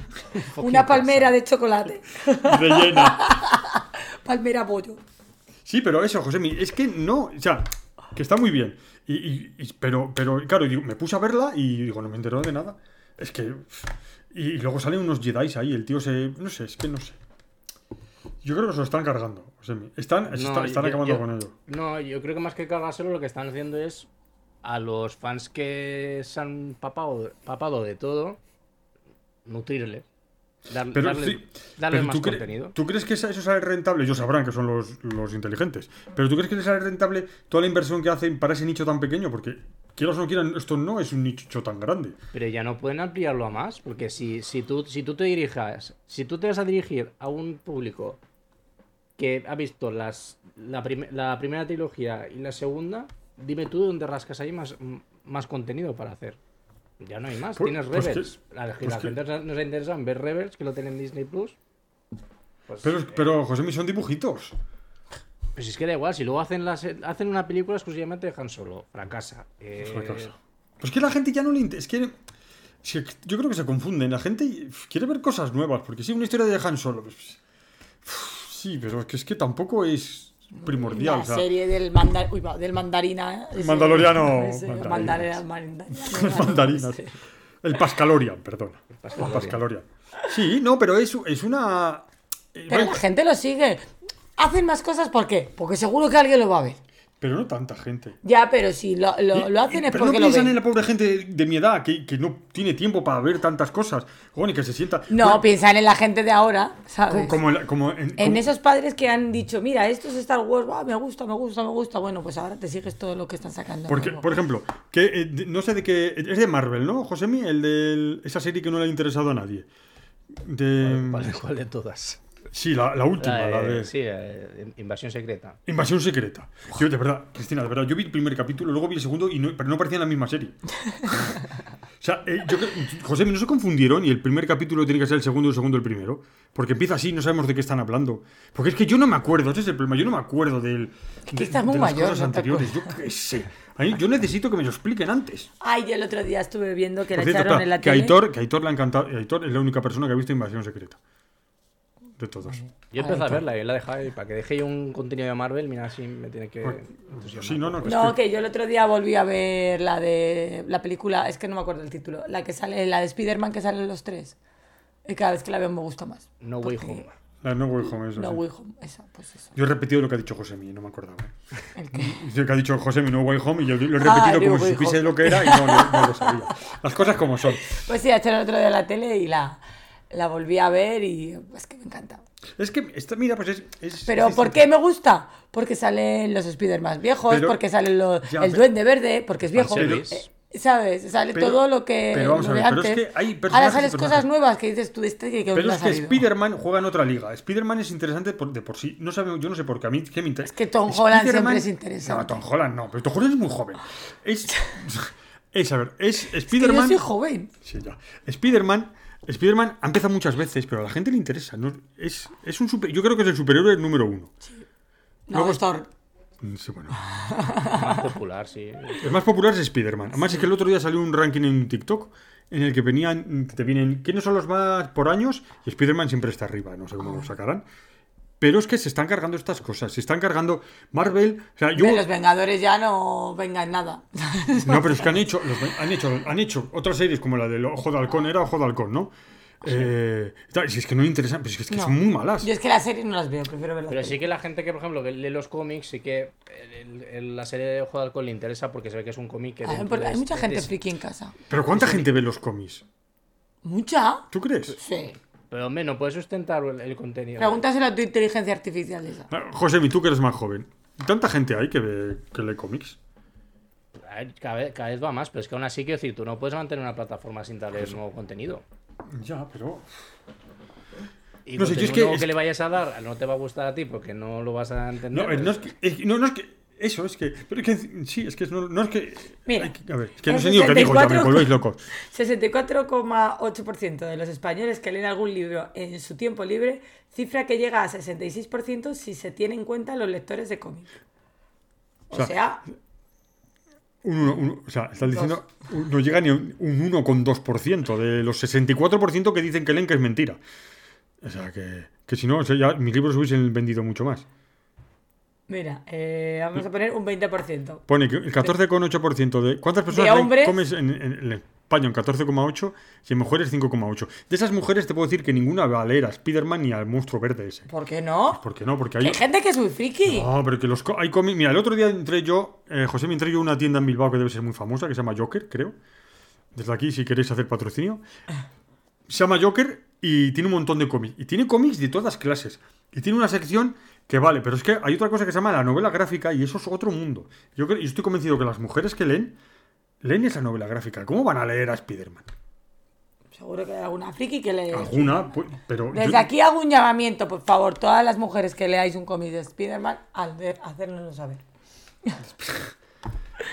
Una palmera de chocolate.
Rellena.
palmera pollo.
Sí, pero eso, Josemi, es que no, o sea, que está muy bien. Y, y- y- pero, pero, claro, digo, me puse a verla y digo, no me entero de nada. Es que. Y, luego salen unos Jedi ahí, el tío se. No sé, es que no sé. Yo creo que se lo están cargando. Están,
No,
están
yo-
acabando
yo-
con ello.
No, yo creo que más que cargárselo, lo que están haciendo es a los fans que se han papado, papado de todo, nutrirle. Dar-
Pero,
darle
sí,
darle
pero
más
¿tú, cre-
contenido.
¿tú crees que eso sale rentable? Ellos sabrán que son los, los inteligentes. Pero ¿tú crees que les sale rentable toda la inversión que hacen para ese nicho tan pequeño? Porque, quieras o no quieran, esto no es un nicho tan grande.
Pero ya no pueden ampliarlo a más, porque si, si, tú, si tú te dirijas, si tú te vas a dirigir a un público que ha visto las, la, prim- la primera trilogía y la segunda, dime tú dónde rascas ahí más, más contenido para hacer. Ya no hay más.
Pues-
Tienes
pues que-
Rebels. la,
pues
la
que-
gente nos- nos interesa en ver Rebels, que lo tienen en Disney Plus. Pues,
Pero, pero José, son dibujitos.
Pues es que da igual, si luego hacen, las, hacen una película exclusivamente de Han Solo, fracasa. Eh,
Fracasa. Pues que la gente ya no le interesa. Es que. es que yo creo que se confunden. La gente quiere ver cosas nuevas. Porque si una historia de Han Solo. pues, sí, pero es que, es que tampoco es primordial.
La
o sea,
serie del, mandar Uy, va, del mandarina. ese-
Mandaloriano.
ese, mandarina,
el mandarinas. El Pascalorian, perdona. El
Pascalorian.
Pascalorian. Sí, no, pero es, es una. eh,
Pero
bueno,
la gente lo sigue. Hacen más cosas, ¿por qué? Porque seguro que alguien lo va a ver.
pero no tanta gente.
Ya, pero si lo, lo,
Y-
lo hacen es
pero
porque
no
lo
piensan
ven.
en la pobre gente de mi edad que, que no tiene tiempo para ver tantas cosas. Bueno, y que se sienta.
No,
Bueno,
piensan en la gente de ahora, ¿sabes?
como, como, como en,
En
como-
esos padres que han dicho, mira, esto es Star Wars, va, me gusta, me gusta, me gusta. Bueno, pues ahora te sigues todo lo que están sacando.
Porque, por ejemplo, que eh, de- no sé de qué. Es de Marvel, ¿no, Josemi? El de esa serie que no le ha interesado a nadie. De.
¿Cuál, cuál de todas?
Sí, la, la última,
La de-
la de.
Sí, Invasión Secreta.
Invasión secreta. Yo, de verdad, Cristina, de verdad, yo vi el primer capítulo, luego vi el segundo, y no, pero no parecía la misma serie. o sea, eh, yo José, no se confundieron y el primer capítulo tiene que ser el segundo y el segundo el primero. Porque empieza así, no sabemos de qué están hablando. Porque es que yo no me acuerdo, ese es el problema, yo no me acuerdo del, de,
estás muy
de las
mayor,
cosas
no te
anteriores. Yo qué sé. A mí- yo necesito que me lo expliquen antes.
Ay, yo el otro día estuve viendo que
Por
le
cierto,
echaron
espera,
en la
que,
tele.
Aitor, que Aitor le ha encantado. Aitor es la única persona que ha visto Invasión Secreta. De todos.
Yo empecé a verla y la dejé ahí. Para que deje yo un contenido de Marvel, mira, así me tiene que.
Sí, no, no, es
No,
que-
que yo el otro día volví a ver la de la película, es que no me acuerdo el título, la que sale, la de Spider-Man que salen los tres. Y cada vez que la veo me gusta más.
No Way
Porque-
Home.
La No Way Home, eso.
No
sí.
Way Home, esa, pues eso.
Yo he repetido lo que ha dicho José no me acordaba. ¿eh?
El que...
Lo que ha dicho José No Way Home y yo lo he
Ah,
repetido
No
como si supiese
Home.
lo que era y no, no- no lo sabía. Las cosas como son.
Pues sí, ha hecho el otro día la tele y la, la volví a ver y es que me encanta.
Es que, esta, mira, pues es. es-
Pero
es
¿por qué me gusta? Porque salen los Spider más viejos,
Pero-
porque salen los,
Ya,
el
pero-
Duende Verde, porque es viejo.
Fanservice.
eh, ¿Sabes? Sale
Pero-
todo lo que.
pero vamos
lo
a ver, pero es
antes.
que hay
Ahora
personajes
sales
personajes.
cosas nuevas que dices tú de este que, que
Pero
no
es
ha
que
salido.
Spider-Man juega en otra liga. Spider-Man es interesante por, de por sí. No sabe, yo no sé por qué. A mí ¿qué me interesa.
Es que Tom Holland siempre es interesante.
No, Tom Holland no. Pero Tom Holland es muy joven. Es. Es, a ver, es
Que yo
Spider-Man.
soy joven.
Sí, ya. Spider-Man. Spider-Man ha empezado muchas veces, pero a la gente le interesa. ¿no? Es, es un super, yo creo que es el superhéroe número uno.
No,
Luego-
es Thor.
Mm, sí, bueno.
Más popular, sí.
El más popular es Spider-Man. Además, es que el otro día salió un ranking en TikTok en el que venían, que te vienen quiénes son los más por años y Spider-Man siempre está arriba. No sé cómo lo sacarán. Pero es que se están cargando estas cosas. Se están cargando Marvel. O sea, yo.
Los Vengadores ya no vengan nada.
No, pero es que han hecho, los- han hecho, han hecho otras series como la del Ojo de Halcón, era Ojo de Halcón, ¿no? Eh, tal, si es que no interesan, pero es que, es que
No.
son muy malas.
Yo es que las series no las veo, prefiero verlas.
Pero sí que la gente que, por ejemplo, que lee los cómics, sí que el- el- la serie de Ojo de Alcohol le interesa porque se ve que es un cómic que...
Ah, porque hay mucha
este-
gente friki en casa.
Pero ¿cuánta gente ve los cómics?
¿Mucha?
¿Tú crees?
Sí.
Pero, hombre, no puedes sustentar el, el contenido.
Pregúntaselo a tu inteligencia artificial esa.
Ah, José, tú que eres más joven. ¿Tanta gente hay que, ve, que lee cómics?
A ver, cada, vez, cada vez va más, pero es que aún así, quiero decir, tú no puedes mantener una plataforma sin darle nuevo contenido.
Ya, pero...
Y
No sé, yo es que- es
que le vayas a dar no te va a gustar a ti porque no lo vas a entender.
No, no es que... es que- no, no es que... Eso, es que... Pero es que sí, es que no, no es que...
Mira,
hay que- a ver, es que no sé ni lo que digo, ya me
64
volvéis locos.
64,8% de los españoles que leen algún libro en su tiempo libre, cifra que llega a 66% si se tiene en cuenta los lectores de cómic. O
O sea,
sea,
Un uno- un- o sea, estás diciendo... No llega ni un un 1,2% de los 64% que dicen que leen que es mentira. O sea, que, que si no, o sea, ya mis libros hubiesen vendido mucho más.
Mira, eh, vamos a poner un 20%.
Pone que el 14,8% de... ¿Cuántas personas
De hombres-
cómics en, en- en España? Un 14,8% y en mujeres 5,8%. De esas mujeres te puedo decir que ninguna va a leer a Spider-Man ni al monstruo verde ese.
¿Por qué no?
¿Por qué no? Porque
Que
hay...
Hay gente que es muy friki.
No, pero que los co- hay cómics... Mira, el otro día entré yo... eh, José, me entré yo a una tienda en Bilbao que debe ser muy famosa, que se llama Joker, creo. Desde aquí, si queréis hacer patrocinio. Se llama Joker y tiene un montón de cómics. Y tiene cómics de todas clases. Y tiene una sección que vale, pero es que hay otra cosa que se llama la novela gráfica y eso es otro mundo. Yo, creo- yo estoy convencido que las mujeres que leen, leen esa novela gráfica. ¿Cómo van a leer a Spider-Man?
Seguro que hay alguna friki que lee.
Alguna, pues, pero...
Desde
yo-
aquí hago un llamamiento, por favor, todas las mujeres que leáis un cómic de Spider-Man, al hacérnoslo saber.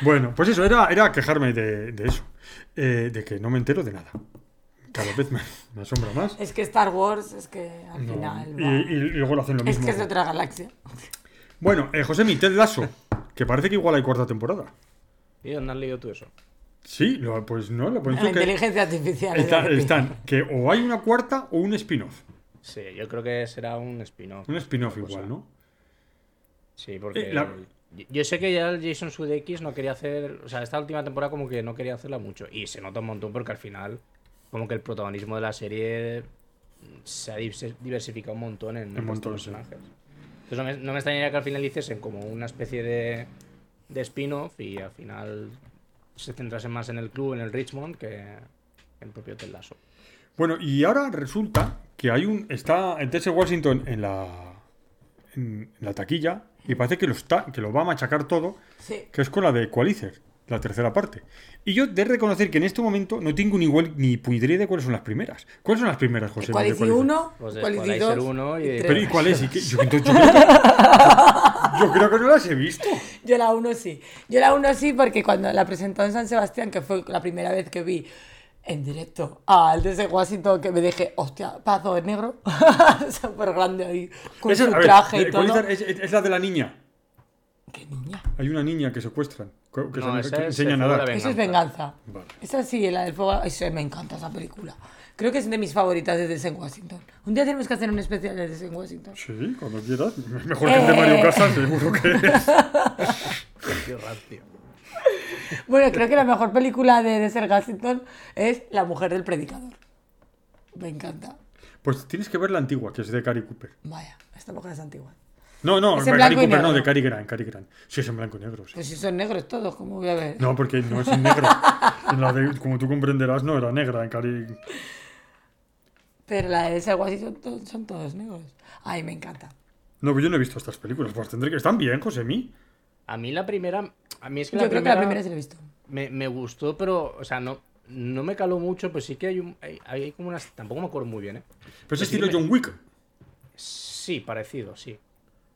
Bueno, pues eso, era, era quejarme de, de eso. Eh, de que no me entero de nada. Cada vez me, me asombra más.
Es que Star Wars, es que al
No,
final.
y, luego lo hacen lo
es
mismo.
que es de otra galaxia.
Bueno, eh, José, mi Ted Lasso, que parece que igual hay cuarta temporada.
¿Y dónde has leído tú eso?
Sí, lo- pues no, lo pones
La
que
inteligencia artificial. es
está-
la que
están que o hay una cuarta o un spin-off.
Sí, yo creo que será un spin-off.
Un spin-off
cosa.
igual, ¿no?
Sí, porque
Eh, la-
yo- yo sé que ya el Jason Sudeikis no quería hacer, o sea, esta última temporada como que no quería hacerla mucho y se nota un montón porque al final como que el protagonismo de la serie se ha divers- diversificado un montón en,
Un montón, sí.
personajes. Entonces no me, no me extrañaría que al final hiciesen como una especie de, de spin-off y al final se centrasen más en el club, en el Richmond, que en el propio Ted Lasso.
Bueno, y ahora resulta que hay un. Está el Tessa Washington en la. En, en la taquilla. Y parece que lo está. que lo va a machacar todo.
Sí.
Que es con la de Equalizer, la tercera parte. Y yo de reconocer que en este momento no tengo ni igual ni puñetera idea de cuáles son las primeras. ¿Cuáles son las primeras, José? Equalizer?
1,
Los de
Qualici
Equalizer
2.
uno y
Pero ¿y cuál es? ¿Y qué? Yo, entonces, yo creo que, yo creo que no las he visto.
Yo la 1 sí. Yo la 1 sí porque cuando la presentó en San Sebastián, que fue la primera vez que vi en directo al de Washington, que me dije, hostia, pazo de negro, súper grande ahí, con
Esa-
su
a ver,
traje y
Equalizer
todo.
es, es- es la de la niña.
¡Qué niña!
Hay una niña que secuestran. Que, que
No,
se- que
es
enseña a nadar.
la
Eso es
Venganza.
Vale.
Esa sí, la del fuego. Eso, me encanta esa película. Creo que es de mis favoritas de Desde Washington. Un día tenemos que hacer un especial de Desde Washington.
Sí, cuando quieras. Mejor que el de Mario
Eh.
Casas, seguro que es.
Bueno, creo que la mejor película de Desde Washington es La mujer del predicador. Me encanta.
Pues tienes que ver la antigua, que es de Cary Cooper.
Vaya, esta mujer es antigua.
No, no,
Es en
Cary
blanco y
Cooper no,
negro.
de Cary Grant, Cary Grant. Sí, es en blanco y negro, sí.
Pues si son negros todos, ¿cómo voy a ver?
No, porque no es en negro. En la de- como tú comprenderás, no era negra en Cary...
Pero la de ese así son, to- son todos negros. Ay, me encanta.
No, pues yo no he visto estas películas. Pues tendré que... Están bien, Josemi.
A mí la primera. A mí es que
Yo
la
creo
primera,
que la primera sí la he visto.
me, me gustó, pero. O sea, no, no me caló mucho, pues sí que hay, un, hay, hay como unas. Tampoco me acuerdo muy bien, ¿eh?
Pero es
Pues sí
estilo
me-
John Wick.
Sí, parecido, sí.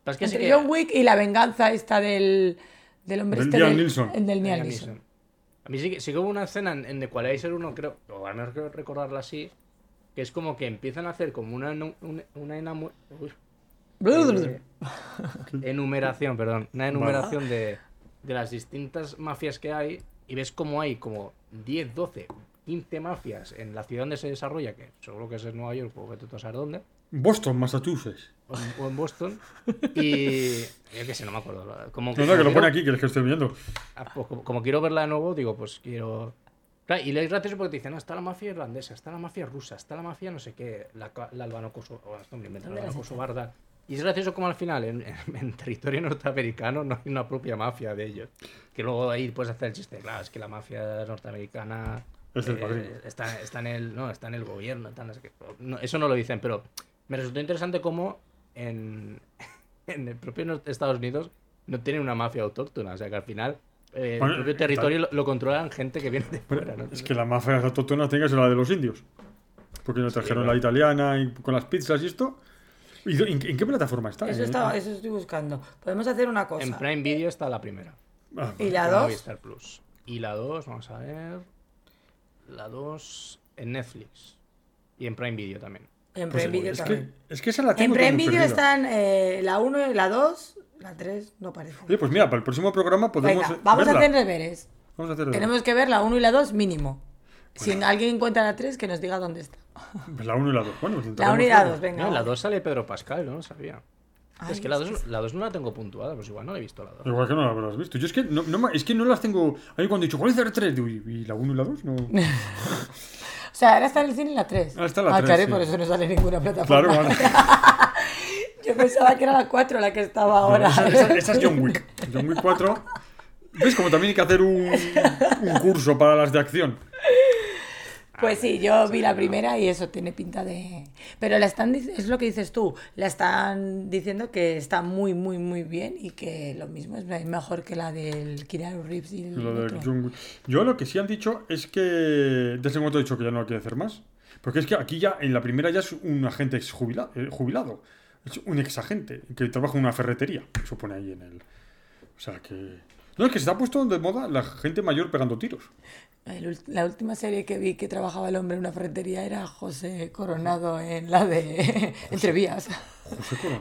Pero es que sí
Entre
que-
John Wick y la venganza esta del, del hombre
Del
este. Del-. El del Liam Neeson.
A mí sí que, sí que hubo una escena en, en The Equalizer 1, creo, o al menos creo recordarla así, que es como que empiezan a hacer como una, una, una uy, eh, enumeración, perdón, una enumeración de, de las distintas mafias que hay y ves como hay como 10, 12, 15 mafias en la ciudad donde se desarrolla, que seguro que es en Nueva York, o vete tú a saber dónde,
Boston, Massachusetts.
o en, o en Boston, y yo qué sé, no me acuerdo. Como,
No, no, que lo
quiero-
pone aquí, que es que estoy viendo.
Ah, pues como, como quiero verla de nuevo, digo, pues quiero. Claro, y es gracioso porque te dicen, no, está la mafia irlandesa, está la mafia rusa, está la mafia no sé qué, la, la albano kosovo, o esto me lo invento, la
¿Dónde
albano
las
kosovarda. Y es gracioso como al final, en, en- en territorio norteamericano, no hay una propia mafia de ellos. Que luego ahí puedes hacer el chiste, claro, es que la mafia norteamericana
Es el
eh, está, está en el, no, está en el gobierno, está sé qué. No, eso no lo dicen, pero me resultó interesante cómo en, en el propio Estados Unidos no tienen una mafia autóctona. O sea que al final eh,
Bueno,
el propio territorio lo, lo controlan gente que viene de fuera. ¿no?
Es que la mafia autóctona tenga es la de los indios. Porque nos trajeron
claro.
la italiana y con las pizzas y esto. ¿Y do- en, en qué plataforma está?
Eso,
¿En-
estaba, eso estoy buscando. Podemos hacer una cosa.
En Prime Video está la primera.
Ah,
¿Y la
en
2?
Movistar Plus. Y la 2, vamos a ver. La 2 en Netflix. Y en Prime Video también.
En
pues,
Prime Video
es,
también.
que, es que esa la
En
tengo
Prime
como
Video están eh, la 1 y la 2, la 3 no parece.
Oye, pues mira, para el próximo programa podemos.
Venga, vamos
verla.
a hacer deberes.
Vamos a hacer
Tenemos que ver la 1 y la 2 mínimo. Si alguien encuentra la 3, que nos diga dónde está.
La 1 y la 2. Bueno, pues
La
intentaremos
1 y la
verla.
2, venga.
No, la
vale.
2 sale Pedro Pascal, no lo sabía.
Ay,
es que la
es
2 la dos no la tengo puntuada, pues igual no la he visto la 2.
Igual que no la habrás visto. Yo es que no, no me- es que no las tengo. A mí cuando he dicho, ¿cuál es la 3? Digo, ¿y y la 1 y la 2? No.
O sea, ahora está en el cine la 3.
Ah, está la
ah,
3,
claro,
sí.
por eso no sale ninguna plataforma.
Claro, vale.
Yo pensaba que era la 4 la que estaba ahora.
Esa, esa- esa es John Wick. John Wick 4. ¿Ves? Como también hay que hacer un, un curso para las de acción.
Pues sí, yo vi la primera y eso tiene pinta de... Pero la están, es lo que dices tú, la están diciendo que está muy, muy, muy bien y que lo mismo es mejor que la del Keanu Reeves y el
Lo
otro.
Wick. Yo lo que sí han dicho es que. Desde ese momento he dicho que ya no quiere hacer más. Porque es que aquí ya, en la primera ya es un agente ex jubilado. jubilado. Es un ex agente que trabaja en una ferretería. Eso pone ahí en el. O sea que. No, es que se ha puesto de moda la gente mayor pegando tiros.
El la última serie que vi que trabajaba el hombre en una ferretería era José Coronado en la de Entrevías.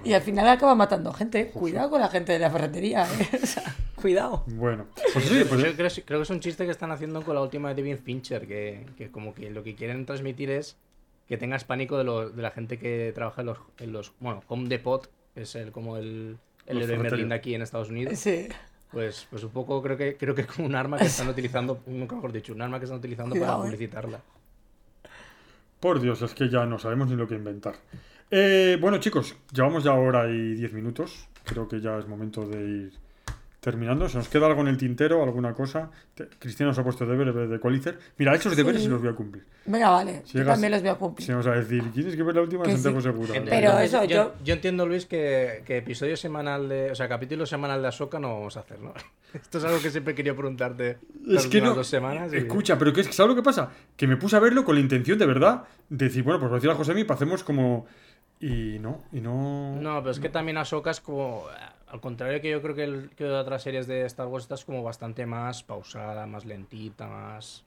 Y al final acaba matando gente. Cuidado con la gente de la ferretería. ¿eh? O sea, cuidado.
Bueno, pues sí, pues,
creo, creo que es un chiste que están haciendo con la última de David Fincher, que, que como que lo que quieren transmitir es que tengas pánico de, lo- de la gente que trabaja en los, en los bueno, Home Depot, que es el, como el, el héroe Merlin de aquí en Estados Unidos.
Sí.
Pues, pues un poco creo que creo que es como un arma que están utilizando, nunca mejor dicho, un arma que están utilizando
Cuidado,
para publicitarla.
por Dios, es que ya no sabemos ni lo que inventar. Eh, bueno, chicos, llevamos ya hora y diez minutos. Creo que ya es momento de ir terminando. ¿Se nos queda algo en el tintero? ¿Alguna cosa? Te- Cristina nos ha puesto deberes de Equalizer. Mira, hechos deberes
Sí.
y los voy a cumplir.
Venga, vale.
Si
yo
llegas-
también los voy a cumplir.
Si vamos a decir, ¿tienes que ver la última? Santiago
sí.
Segura.
Pero eso,
yo,
yo-
yo entiendo, Luis, que, que episodio semanal de. O sea, capítulo semanal de Ahsoka no vamos a hacer, ¿no? Esto es algo que siempre quería preguntarte las
Es que
últimas
no.
dos semanas. y-
Escucha, pero que es ¿sabes lo que pasa? Que me puse a verlo con la intención de verdad de decir, bueno, pues voy a decir a José pues hacemos como. Y no, y no.
No, pero es que también Ahsoka es como. Al contrario que yo creo que, el, que otras series de Star Wars, esta es como bastante más pausada, más lentita, más.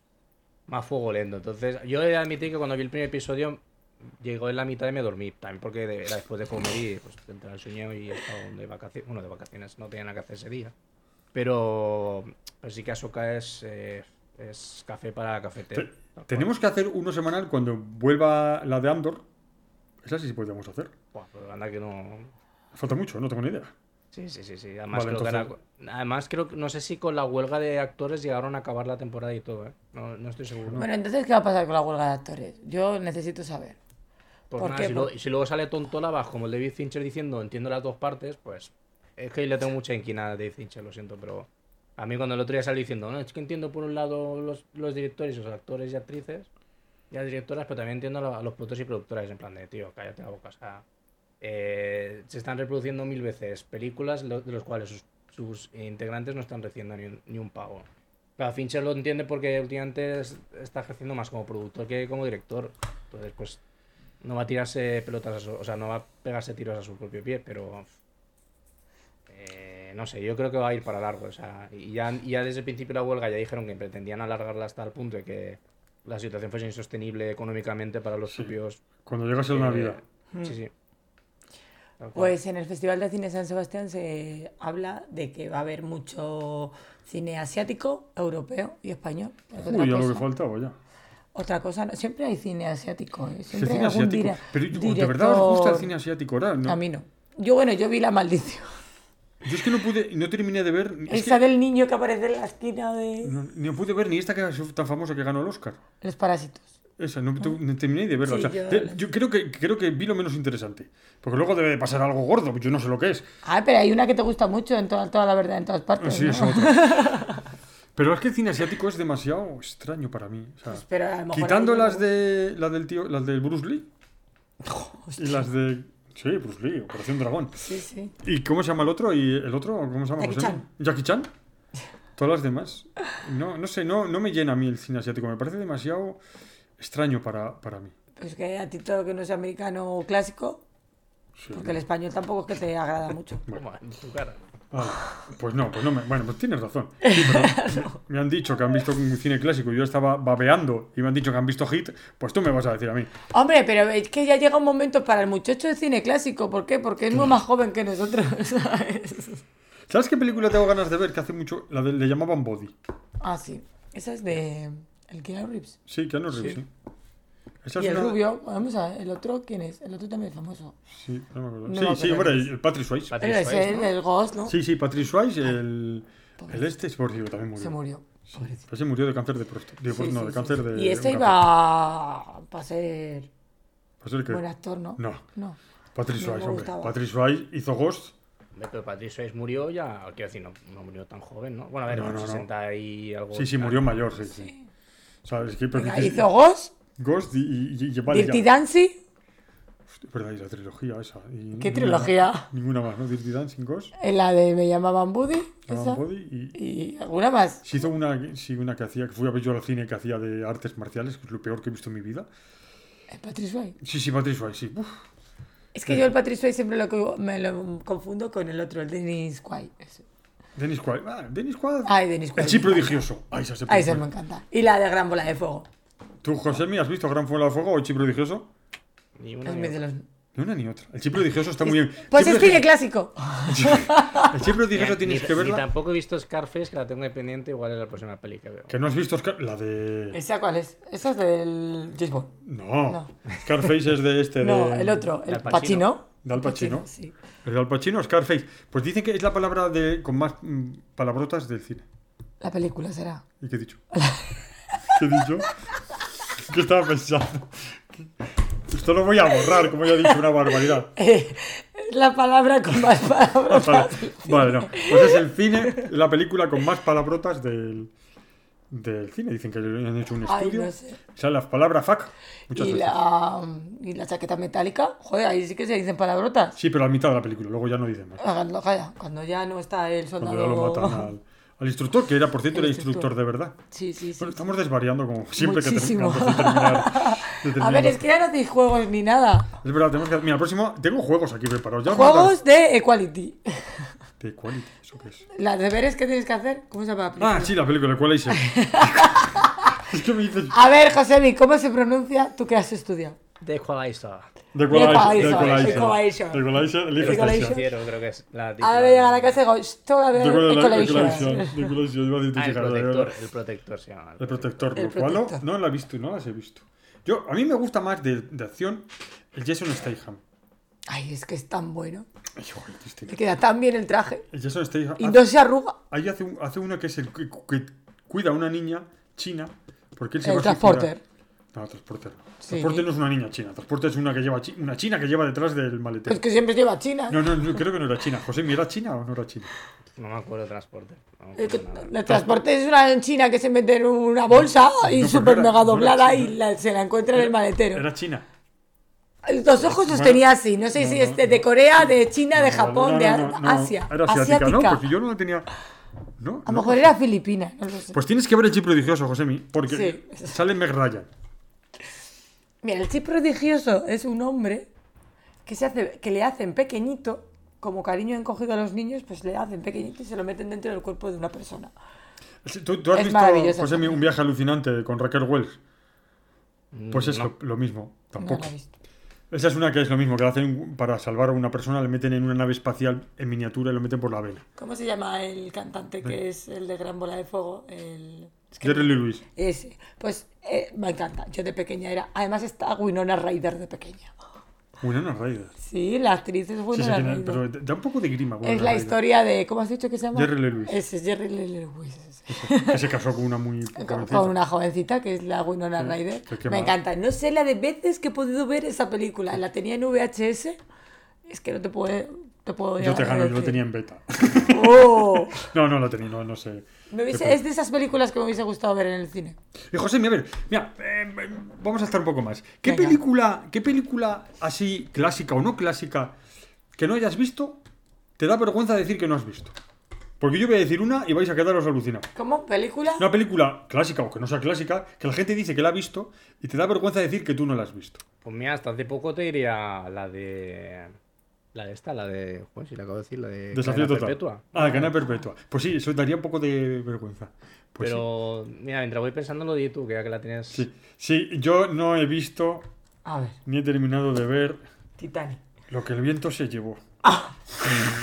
Más fuego lento. Entonces, yo he de admitir que cuando vi el primer episodio, llegó en la mitad y me dormí. También porque de- era después de comer y pues te entra el sueño y he estado de vacaciones. Bueno, de vacaciones, no tenía nada que hacer ese día. Pero, pero sí que Ahsoka es, eh, es café para cafetero.
Tenemos que hacer uno semanal cuando vuelva la de Andor. Esa sí sí podríamos hacer.
Buah, pero anda que no.
Falta mucho, no tengo ni idea.
Sí, sí, sí, sí. Además,
Vale,
creo que además creo que no sé si con la huelga de actores llegaron a acabar la temporada y todo, ¿eh? No, no estoy seguro.
Bueno, entonces, ¿qué va a pasar con la huelga de actores? Yo necesito saber.
Pues
¿Por
nada,
qué?
si, luego, si luego sale tontolabas como el David Fincher diciendo entiendo las dos partes, pues es que le tengo mucha inquina a David Fincher, lo siento, pero a mí cuando el otro día salió diciendo, no, es que entiendo por un lado los, los directores, los actores y actrices, y las directoras, pero también entiendo a lo- a los productores y productoras, en plan de, tío, cállate la boca, o sea, eh, se están reproduciendo mil veces películas de los cuales sus, integrantes no están recibiendo ni un, pago. Claro, Fincher lo entiende porque últimamente es- está ejerciendo más como productor que como director. Entonces, pues no va a tirarse pelotas, a su- o sea, no va a pegarse tiros a su propio pie, pero eh, no sé, yo creo que va a ir para largo. O sea, y ya, ya desde el principio de la huelga ya dijeron que pretendían alargarla hasta el punto de que la situación fuese insostenible económicamente para los propios.
Cuando llegase la
eh,
Navidad.
Sí, sí. Tal cual.
Pues en el Festival de Cine San Sebastián se habla de que va a haber mucho cine asiático, europeo y español.
Uy,
otra,
ya lo que
cosa,
faltaba ya.
otra cosa, no- siempre hay cine asiático. ¿eh? Siempre hay
cine
algún
asiático. Pero ¿de verdad os gusta el cine asiático ahora? No.
A mí no. Yo, bueno, yo vi La Maldición.
Yo es que no pude, no terminé de ver. es
Esa
que
del niño que aparece en la esquina de
no, no pude ver ni esta que es tan famosa que ganó el Oscar.
Los Parásitos.
Esa, no, tu- no terminé de verla.
Sí,
o sea,
yo-
te- yo creo que, creo que vi lo menos interesante. Porque luego debe de pasar algo gordo, yo no sé lo que es.
Ah, pero hay una que te gusta mucho en toda, toda la verdad, en todas partes.
Sí,
¿no?
es otra. Pero es que el cine asiático es demasiado extraño para mí. o sea,
Pues, pero a lo mejor
quitando
hay-
las de las del tío, las del Bruce Lee y las de sí, Bruce Lee, Operación Dragón.
Sí, sí.
¿Y cómo se llama el otro? ¿Y el otro? ¿Cómo se llama?
Jackie
José?
Chan.
Jackie Chan. Todas las demás. No, no sé, no, no me llena a mí el cine asiático. Me parece demasiado extraño para, para mí.
Pues que a ti todo lo que no es americano o clásico,
Sí.
porque el español tampoco es que te agrada mucho.
Toma, en tu cara.
Ah, pues no, pues no me, bueno, pues tienes razón. Sí, pero me han dicho que han visto un cine clásico y yo estaba babeando y me han dicho que han visto Hit, pues tú me vas a decir a mí.
Hombre, pero es que ya llega un momento para el muchacho de cine clásico. ¿Por qué? Porque es muy más joven que nosotros, ¿sabes?
¿Sabes qué película tengo ganas de ver? Que hace mucho, la de, le llamaban Body.
Ah, sí. Esa es de... El Keanu Reeves.
Sí, Keanu Reeves, sí. Esa
Y
es
el
una-
rubio, vamos a ver, ¿el otro quién es? El otro también es famoso.
Sí, no me acuerdo.
No
sí,
me
sí, hombre, el Patrick Swayze.
Patrick
Pero
Swayze,
es
¿no?
el Ghost, ¿no?
Sí, sí, Patrick Swayze, el,
Pobre.
el este es por Dios, también murió.
Se murió.
Sí, pues se murió de cáncer de próstata. De,
Sí,
no,
sí,
de
sí,
cáncer
sí.
de.
Y este iba para ser.
Pues el que-
buen actor, ¿no?
No.
No.
Patrick Swayze, hombre. Patrick Swayze hizo Ghost.
Pero Patrick Swayze murió ya, quiero decir, no, no murió tan joven, ¿no? Bueno, a ver,
No, no, no.
60 y algo.
Sí, sí, murió mayor, sí, sí. O sea, es que pero
Venga,
dices-
hizo Ghost,
Ghost y, y, y- vale,
Dirty
ya.
Dancing.
Hostia, verdad, y la trilogía esa. y
¿Qué
ninguna
trilogía?
Ninguna más, ¿no? Dirty Dancing, Ghost,
En la de Me llamaban Buddy.
Llaman
esa.
Body y...
Y alguna más.
Se hizo una, sí, una que hacía, que fui a ver yo al cine que hacía de artes marciales, que es lo peor que he visto en mi vida.
El Patrick Swayze.
Sí, sí, Patrick Swayze, sí. Uf.
Es que yo el Patrick Swayze siempre lo, me lo confundo con el otro, el Dennis Quaid.
Dennis Quaid. Ah, Dennis Quaid.
Ay, Dennis Quaid.
El chip prodigioso. Ay, esa se
Ahí se me encanta. Y la de Gran Bola de Fuego.
¿Tú, José, has visto Gran Fuego de Fuego o el chip prodigioso?
Ni una ni
de
otra.
los-
Ni una ni otra. El chip prodigioso está muy bien.
Pues es cine clásico.
El chip prodigioso
Ni-
tienes
ni-
que
ni
verla.
tampoco he visto Scarface, que la tengo pendiente, igual es la próxima peli que veo.
Que no has visto Scar- la de.
¿Esa cuál es? Esa es del James Bond.
No.
No.
Scarface es de este.
No,
de...
el otro, el
Pacino.
Pacino.
De Al
El
Pacino.
Sí.
El de Al Pacino, Scarface. Pues dicen que es la palabra de con más mm, palabrotas del cine.
La película será.
¿Y qué he dicho? ¿Qué he dicho? ¿Qué estaba pensando? Esto lo voy a borrar, como ya he dicho, una barbaridad.
Eh, la palabra con más palabras.
Vale, vale, no. Pues es el cine, la película con más palabrotas del, del cine. Dicen que han hecho un
Ay,
estudio.
no sé.
O sea, la palabra fuck. Muchas
Y
veces.
la, y la chaqueta metálica. Joder, ahí sí que se dicen palabrotas.
Sí, pero a mitad de la película, luego ya no dicen más.
Cuando, calla, cuando ya no está el
Cuando
soldado.
ya lo matan al, al instructor, que era, por cierto,
El
era instructor
instructor.
de verdad.
Sí, sí, sí.
Bueno, estamos desvariando como siempre que terminamos de terminar. de
A ver, es que ya no hacéis juegos ni nada.
Es verdad, tenemos que. Mira, el próximo. Tengo juegos aquí preparados. Ya
Juegos de Equality.
¿De quality? ¿Eso qué es?
Los deberes que tienes que hacer. ¿Cómo se llama la película?
Ah, sí, la película, ¿cuál es? que me dices.
A ver, Josebi, ¿cómo se pronuncia tú que has estudiado?
De Equalizer.
The
Equalizer,
Equalizer. The Equalizer, el.
Financiero, creo que es la
Ahora llegar a casa y digo, esto a ver,
The Equalizer. The Equalizer, iba a decir
Ah, el protector, el protector se llama.
El protector, lo cual no, la he visto, no las he visto. Yo, a mí me gusta más de, de acción el Jason Statham.
Ay, es que es tan bueno. Le queda tan bien el traje.
El Jason Statham.
Y
hace-
no se arruga.
Ahí hace, un- hace uno que es el que, que cuida a una niña china porque él se
El
va a
transporter.
suicidar. No, transporte no.
Sí.
Transporte no es una niña china. Transporte es una que lleva chi- una china que lleva detrás del maletero.
Pues que siempre lleva China.
No, no, no, creo que no era china. José, ¿era china o no era china?
No me acuerdo de transporte. No
que- el transporte es una china que se mete en una bolsa y
No,
súper mega doblada y la- se la encuentra en el maletero.
Era china.
Los ojos los tenía así, no sé
no,
si
no,
es de, Corea, de China, de Japón,
no,
de
no, no, no.
Asia.
Era asiática,
asiática.
¿no? Porque yo no la tenía. ¿No?
A
no.
lo mejor era filipina, no lo sé.
Pues tienes que ver el chip prodigioso, Josemi. Porque
Sí.
sale Meg Ryan.
Mira, el chip prodigioso es un hombre que, se hace, que le hacen pequeñito, como cariño encogido a los niños, pues le hacen pequeñito y se lo meten dentro del cuerpo de una persona.
¿Tú, tú has
Es
visto, Josemi,
esa
un viaje alucinante con Raquel Wells? Pues es
No.
lo, lo mismo.
No
Tampoco.
visto.
Esa es una que es lo mismo, que la hacen para salvar a una persona, le meten en una nave espacial en miniatura y lo meten por la vena.
¿Cómo se llama el cantante que es el de Gran Bola de Fuego? El... es que-
Jerry Lee Lewis.
Ese. Pues eh, me encanta. Yo de pequeña era. Además está Winona Ryder de pequeña.
Winona Ryder.
Sí, la actriz es
Sí, sí,
Winona
tiene-
Ryder.
pero da un poco de grima.
Es
Winona
la
Ryder.
historia de. ¿Cómo has dicho que se llama?
Jerry Lee Lewis.
Ese es Jerry Lee Lewis. ese.
Que se casó con una muy
Con,
jovencita.
con una jovencita que es la Winona Ryder.
que qué
Me
mal.
encanta. No sé la de veces que he podido ver esa película. La tenía en VHS. Es que no te puedo. Te puedo
Yo te gano, yo lo tenía en beta.
¡Oh!
No, no la tenía, no, no sé.
Me hubiese- es de esas películas que me hubiese gustado ver en el cine.
Y José, a ver, mira, eh, eh, vamos a estar un poco más. ¿Qué
Venga.
película, qué película así clásica o no clásica que no hayas visto te da vergüenza decir que no has visto? Porque yo voy a decir una y vais a quedaros alucinados.
¿Cómo? ¿Película?
Una película clásica o que no sea clásica, que la gente dice que la ha visto y te da vergüenza decir que tú no la has visto.
Pues mira, hasta hace poco te diría la de. La de esta, la de. Pues si la acabo de decir, la de.
Desafío total.
Perpetua.
Ah, cadena perpetua. Pues sí, eso daría un poco de vergüenza. Pues sí.
Pero, mira, mientras voy pensando lo di tú, que ya que la tienes.
sí. Sí, yo no he visto
A ver,
ni he terminado de ver
Titanic.
lo que el viento se llevó.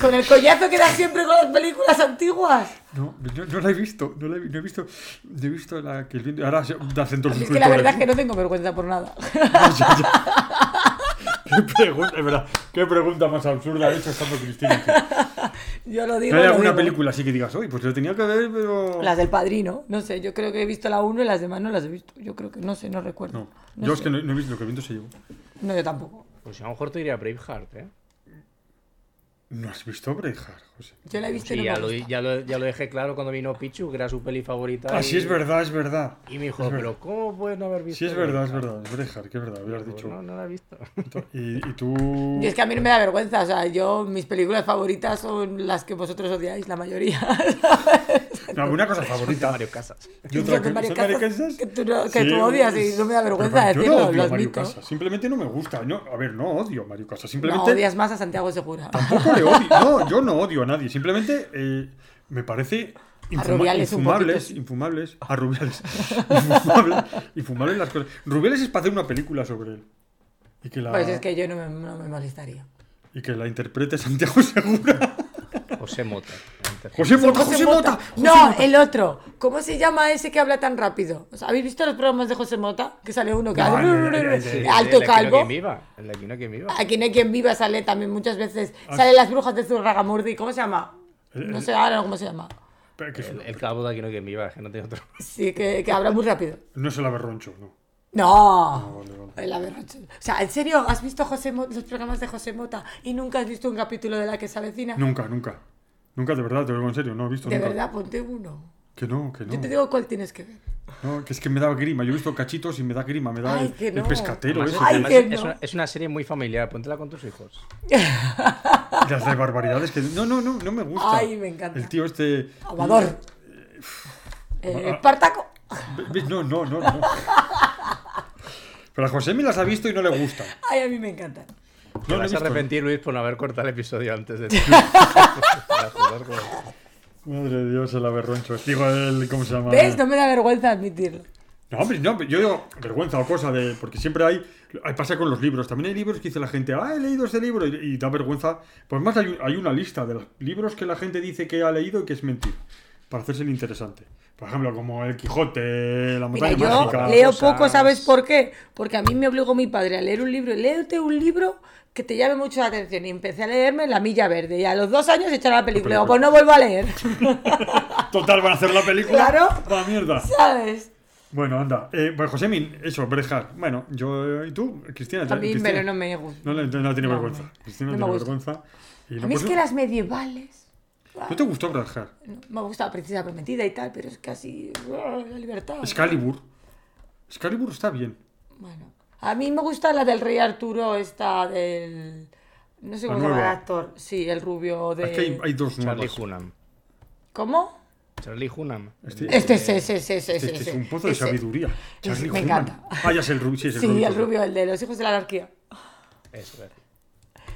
Con el collazo que da siempre con las películas antiguas.
No, no, no la he visto, no la he, no he visto, no he visto la que el viento. Ahora se da acento
Es que la verdad es que no tengo vergüenza por nada.
¿Qué pregunta, es verdad, qué pregunta más absurda ha hecho estando Cristina. tío.
Yo lo digo.
¿No hay alguna
digo.
película así que digas, oye, pues lo tenía que ver, pero.
Las del padrino, no sé, yo creo que he visto la 1 y las demás no las he visto. Yo creo que no sé, no recuerdo.
No,
No
yo es que no, no he visto lo que el viento se llevó.
No, yo tampoco.
Pues a lo mejor te diría Braveheart, ¿eh?
¿No has visto Braveheart, José?
Yo la he visto y
Sí,
no
ya lo, ya, lo, ya lo dejé claro cuando vino Pichu, que era su peli favorita.
Ah,
y-
sí, es verdad, es verdad.
Y me dijo, pero ¿cómo puedes no haber visto?
Sí, es verdad, es
Braveheart?".
verdad. Es Braveheart, que es verdad,
Pues
dicho.
No, no la he visto.
Y, y tú.
Y es que a mí no me da vergüenza, o sea, yo, mis películas favoritas son las que vosotros odiáis, la mayoría.
No, una cosa favorita.
Mario Casas.
Y otra que-
Mario
¿son
Casas
Mario Casas?
que tú no- que
Sí,
tú odias y no me da vergüenza
yo
decirlo,
no odio Mario
admito.
Casas, simplemente no me gusta. No, a ver, no odio a Mario Casas,
No
simplemente.
odias más a Santiago Segura.
Tampoco le odio. No, yo no odio a nadie. Simplemente eh, me parece. infuma- infumables, infumables. A Rubiales. infumables, infumables las cosas. Rubiales es para hacer una película sobre él. Y que la,
Pues es que yo no me, no me molestaría.
y que la interprete Santiago Segura.
José Mota.
José Mota,
José
José
Mota.
Mota. José
No,
Mota.
el otro. ¿Cómo se llama ese que habla tan rápido? O sea, ¿Habéis visto los programas de José Mota? Que sale uno que
No, el-
Sí,
alto
el Aquí no
calvo.
quien viva. El Aquí no quien viva.
Aquí no hay quien viva sale también muchas veces.
Ah.
Salen las brujas de Zurragamurdi. ¿Cómo se llama?
El-
No sé ahora cómo se llama.
El, el cabo de Aquí no quien viva, es que no tiene otro.
Sí, que, que habla muy rápido.
No es el aberroncho, no.
No.
vale, vale.
El aberracho. O sea, ¿en serio has visto José Mo- los programas de José Mota y nunca has visto un capítulo de la que se avecina?
Nunca, nunca. Nunca, de verdad, te lo digo en serio, no he visto
De
nunca.
verdad, ponte uno.
Que no, que no.
Yo te digo cuál tienes que ver.
No, que es que me da grima. Yo he visto cachitos y me da grima. Me da
Ay,
el,
que
el
no.
pescatero
Además,
ese.
Ay,
además
que
es,
no.
una, es una serie muy familiar, póntela con tus hijos.
Las de barbaridades que. No, no, no, no me gusta.
Ay, me encanta.
El tío este.
Amador. Eh,
Ah.
Espartaco.
No, no, no, no. Pero a José me las ha visto y no le gusta.
Ay, a mí me encantan.
No,
Te vas a
visto.
arrepentir, Luis, por no haber cortado el episodio antes de. Como-
Madre de Dios, el aberroncho. Digo, el. ¿Cómo se llama?
¿Ves? No me da vergüenza admitirlo.
No, hombre, no, yo digo vergüenza o cosa de. Porque siempre hay. hay- Pasa con los libros. También hay libros que dice la gente, ah, he leído este libro y, y da vergüenza. Pues más hay, un- hay una lista de los libros que la gente dice que ha leído y que es mentir. Para hacerse el interesante. Por ejemplo, como El Quijote, La
Mira,
Montaña
yo
Mágica.
leo
cosas-
poco, ¿sabes por qué? Porque a mí me obligó mi padre a leer un libro. Léete un libro que te llame mucho la atención. Y empecé a leerme La Milla Verde. Y a los dos años echaron la película. Digo, pues no vuelvo a leer.
Total, van a hacer la película.
Claro.
Va mierda.
¿Sabes?
Bueno, anda. Eh, pues Josemi, eso, Brejar. Bueno, yo. ¿Y tú, Cristina? Cristina?
pero no me gusta.
No, le- no tiene
No,
vergüenza.
no.
Cristina
No
no tiene vergüenza. Y
A
no,
mí es que las medievales.
¿No te gustó Brejar?
no, me gusta la princesa prometida y tal, pero es casi. ¡ah, La libertad.
Excalibur. Excalibur está bien.
Bueno. A mí me gusta la del rey Arturo, esta del. No sé cómo se llama el actor. Sí, el rubio de.
Es que hay, hay dos
Charlie
nuevas.
Hunnam.
¿cómo?
Charlie Hunnam.
Este-
Este, ese, ese, ese, ese,
Este
ese.
es un pozo de
ese.
sabiduría. Charlie
me
Hunnam.
encanta.
Ah, ya es el rubio. Sí, es el
Sí,
rubio.
el rubio, el de los hijos de la anarquía.
Eso, eh.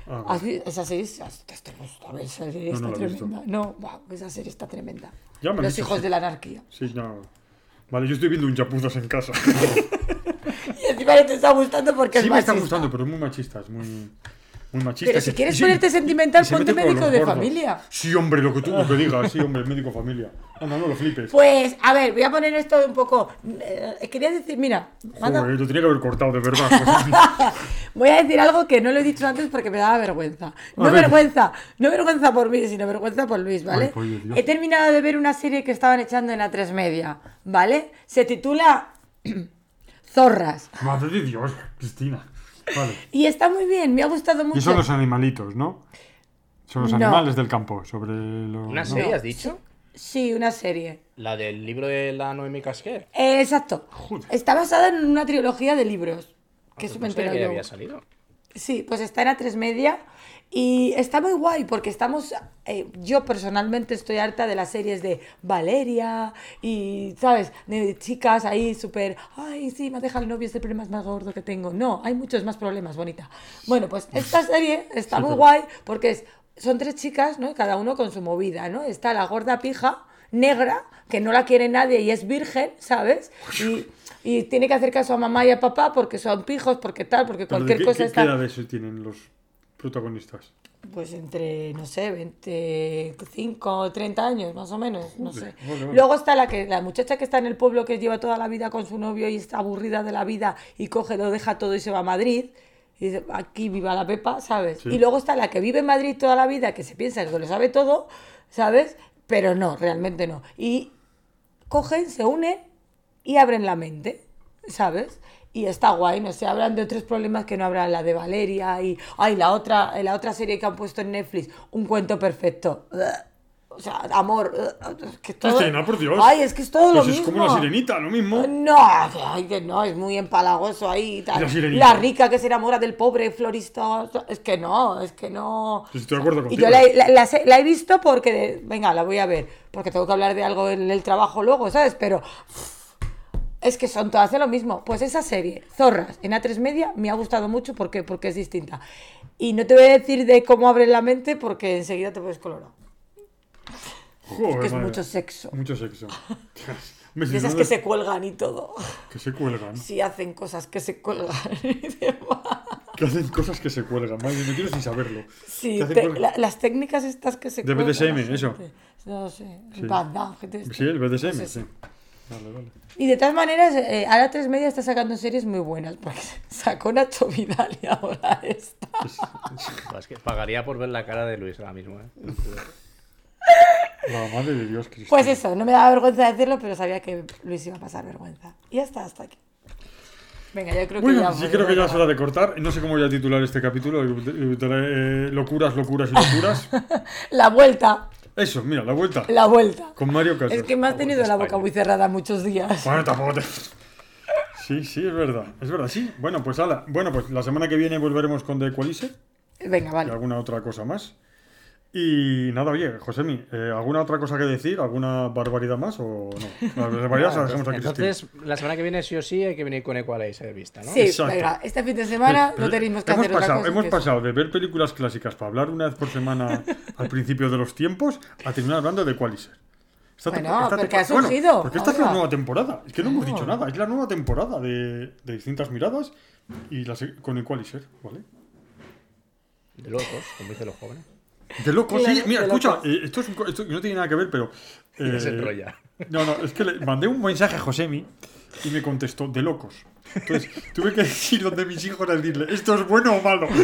Ah,
¿Has vi- Esa serie está- esa serie
No,
está
no
tremenda. No, wow, esa serie está tremenda.
Ya me han
Los hijos
sí.
de la anarquía.
Sí, no. Vale, yo estoy viendo un chapuzas en casa.
Y encima no te está gustando porque
sí
es
me está
machista.
gustando, pero es muy machista. Es muy, muy machista.
Pero si quieres
sí,
ponerte sentimental, ponte médico de
gordos.
familia.
Sí, hombre, lo que tú lo que digas. Sí, hombre, médico familia. Anda, no lo flipes.
Pues, a ver, voy a poner esto un poco. eh, quería decir, mira,
Joder, lo tenía que haber cortado, de verdad.
Voy a decir algo que no lo he dicho antes porque me daba vergüenza. No vergüenza, no vergüenza por mí, sino vergüenza por Luis, ¿vale?
Ay.
He terminado de ver una serie que estaban echando en A3 Media, ¿vale? Se titula Zorras.
Madre de Dios, Cristina. Vale.
Y está muy bien, me ha gustado mucho.
Y son los animalitos, ¿no? Son los
No.
animales del campo, sobre lo...
¿Una
¿no?
serie has dicho?
Sí, una serie.
La del libro de la Noemi Casquer.
Eh, exacto.
Joder.
Está basada en una trilogía de libros. Que eso me
No
enteré
que había salido.
Sí, pues está en A3 Media y está muy guay porque estamos, eh, yo personalmente estoy harta de las series de Valeria y, ¿sabes? De chicas ahí súper, ay, sí, me deja el novio, este problema es más gordo que tengo. No, hay muchos más problemas, bonita. Bueno, pues esta serie está muy guay porque es, son tres chicas, ¿no? Cada uno con su movida, ¿no? Está la gorda pija, negra, que no la quiere nadie y es virgen, ¿sabes? Y, y tiene que hacer caso a mamá y a papá porque son pijos, porque tal, porque
Pero ¿de
cualquier
qué,
cosa está...
qué edades tienen los protagonistas?
Pues entre, no sé, 25 o 30 años, más o menos, no sé.
vale, vale.
Luego está la que la muchacha que está en el pueblo que lleva toda la vida con su novio y está aburrida de la vida y coge, lo deja todo y se va a Madrid. Y dice, aquí viva la Pepa, ¿sabes?
Sí.
Y luego está la que vive en Madrid toda la vida, que se piensa que lo sabe todo, ¿sabes? Pero no, realmente no. Y cogen, se unen y abren la mente, ¿sabes? Y está guay, no sé, hablan de otros problemas que no hablan la de Valeria y, ay, la otra, la otra serie que han puesto en Netflix, Un cuento perfecto. O sea, amor, es que todo...
Por Dios.
Ay, es que es todo
Pues
lo
es
mismo.
como la sirenita, lo mismo.
No, ay, que no, es muy empalagoso ahí y tal.
La sirenita.
La rica que se enamora del pobre florista. Es que no, es que no.
Pues estoy de acuerdo
Y
contigo.
yo la, he- la- la he visto porque, venga, la voy a ver, porque tengo que hablar de algo en el trabajo luego, ¿sabes? Pero uff, es que son todas de lo mismo. Pues esa serie, Zorras, en A3 Media, me ha gustado mucho porque, porque es distinta. Y no te voy a decir de cómo abre la mente porque enseguida te puedes colorar.
Joder,
Que es
madre.
mucho sexo.
Mucho sexo. Me
De esas
siento
que
de-
se cuelgan y todo.
que se cuelgan.
Sí, hacen cosas que se cuelgan y demás.
Que hacen cosas que se cuelgan. Madre, me quiero sin saberlo.
Sí, te- la- las técnicas estas que se
De
cuelgan
BDSM,
la gente.
eso.
No sé,
Sí. El BDSM, sí. Vale, vale.
Y de todas maneras, eh, ahora 3 Media está sacando series muy buenas, porque sacó Nacho Vidal y ahora esta.
Pues es que pagaría por ver la cara de Luis ahora mismo, ¿eh?
La madre de Dios, Cristina.
Pues eso, no me daba vergüenza decirlo, pero sabía que Luis iba a pasar vergüenza. Y ya está, hasta aquí. Venga, yo creo que
Bueno,
ya...
sí creo que ya
a
es hora de cortar. No sé cómo voy a titular este capítulo. eh, locuras, locuras y locuras.
La vuelta,
Eso, mira, la vuelta.
la vuelta.
Con Mario Casas.
Es que me has tenido la boca
España.
muy cerrada muchos días.
Bueno, tampoco te- Sí, sí, es verdad. Es verdad, sí. Bueno, pues ala. Bueno, pues la semana que viene volveremos con The Equalizer
Venga,
y
vale.
alguna otra cosa más. Y nada, oye, Josemi, eh, ¿alguna otra cosa que decir? ¿Alguna barbaridad más o no? Las barbaridades las dejamos aquí.
Entonces, la semana que viene sí o sí hay que venir con Equalizer de vista, ¿no?
Sí,
Exacto.
venga, este fin de semana
Pero
no tenemos que
hemos
hacer
pasado,
cosa
Hemos
que-
pasado de ver películas clásicas para hablar una vez por semana al principio de los tiempos a terminar hablando de Equalizer. Esta
Bueno,
esta
porque ha surgido,
porque esta es la nueva temporada. Es que no, hemos dicho nada. Es la nueva temporada de, de distintas miradas y las, con Equalizer, ¿vale?
De locos, como dicen los jóvenes.
De locos,
Claro,
sí. Mira, escucha, eh, esto, es un esto no tiene nada que ver, pero.
Ya se
eh,
enrolla.
No, no, es que le mandé un mensaje a Josemi y me contestó, de locos. Entonces, tuve que decir donde mis hijos a decirle, ¿esto es bueno o malo?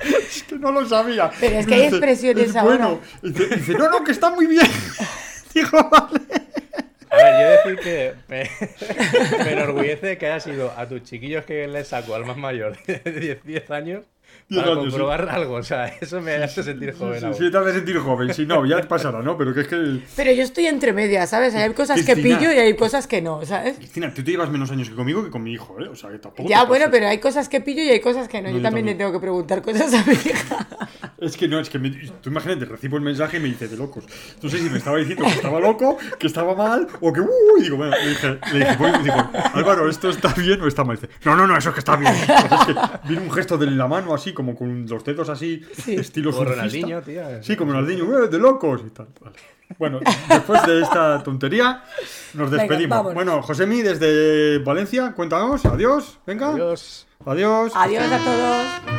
es que no lo sabía.
Pero es que hay expresiones
"Es
ahora".
bueno". Y dice, dice, no, no, que está muy bien. Digo, vale.
decir que me, me enorgullece que haya sido a tus chiquillos que les saco al más mayor de 10, 10 años
Diez
para
años, sí.
comprobar algo. O sea, eso me hace sentir joven.
Sí, sí, te hace sentir joven. Si no, ya pasará, ¿no? Pero que es que.
Pero yo estoy entre medias, ¿sabes? Hay cosas que pillo y hay cosas que no, ¿sabes?
Cristina, tú te llevas menos años que conmigo que con mi hijo, ¿eh? O sea, que tampoco.
Ya, bueno, pero hay cosas que pillo y hay cosas que no.
No,
yo
yo
también le tengo que preguntar cosas a mi hija.
Es que no, es que me- tú imagínate, recibo el mensaje y me dice de locos. No sé si me estaba diciendo que estaba loco, que estaba mal, o que uh, y digo, bueno, le dije, le dije, voy- digo, Álvaro, ¿esto está bien o está mal? Dice, no, no, no, eso es que está bien. Pues es que viene un gesto de la mano así, como con los dedos así, estilo
Como
surfista.
Ronaldinho, tío.
Sí, como Ronaldinho, "Eh, de locos y tal. Vale. Bueno, después de esta tontería, nos
Venga,
despedimos.
vámonos.
bueno, Josemi, desde Valencia, cuéntanos, adiós, venga.
Adiós.
Adiós.
Adiós a todos.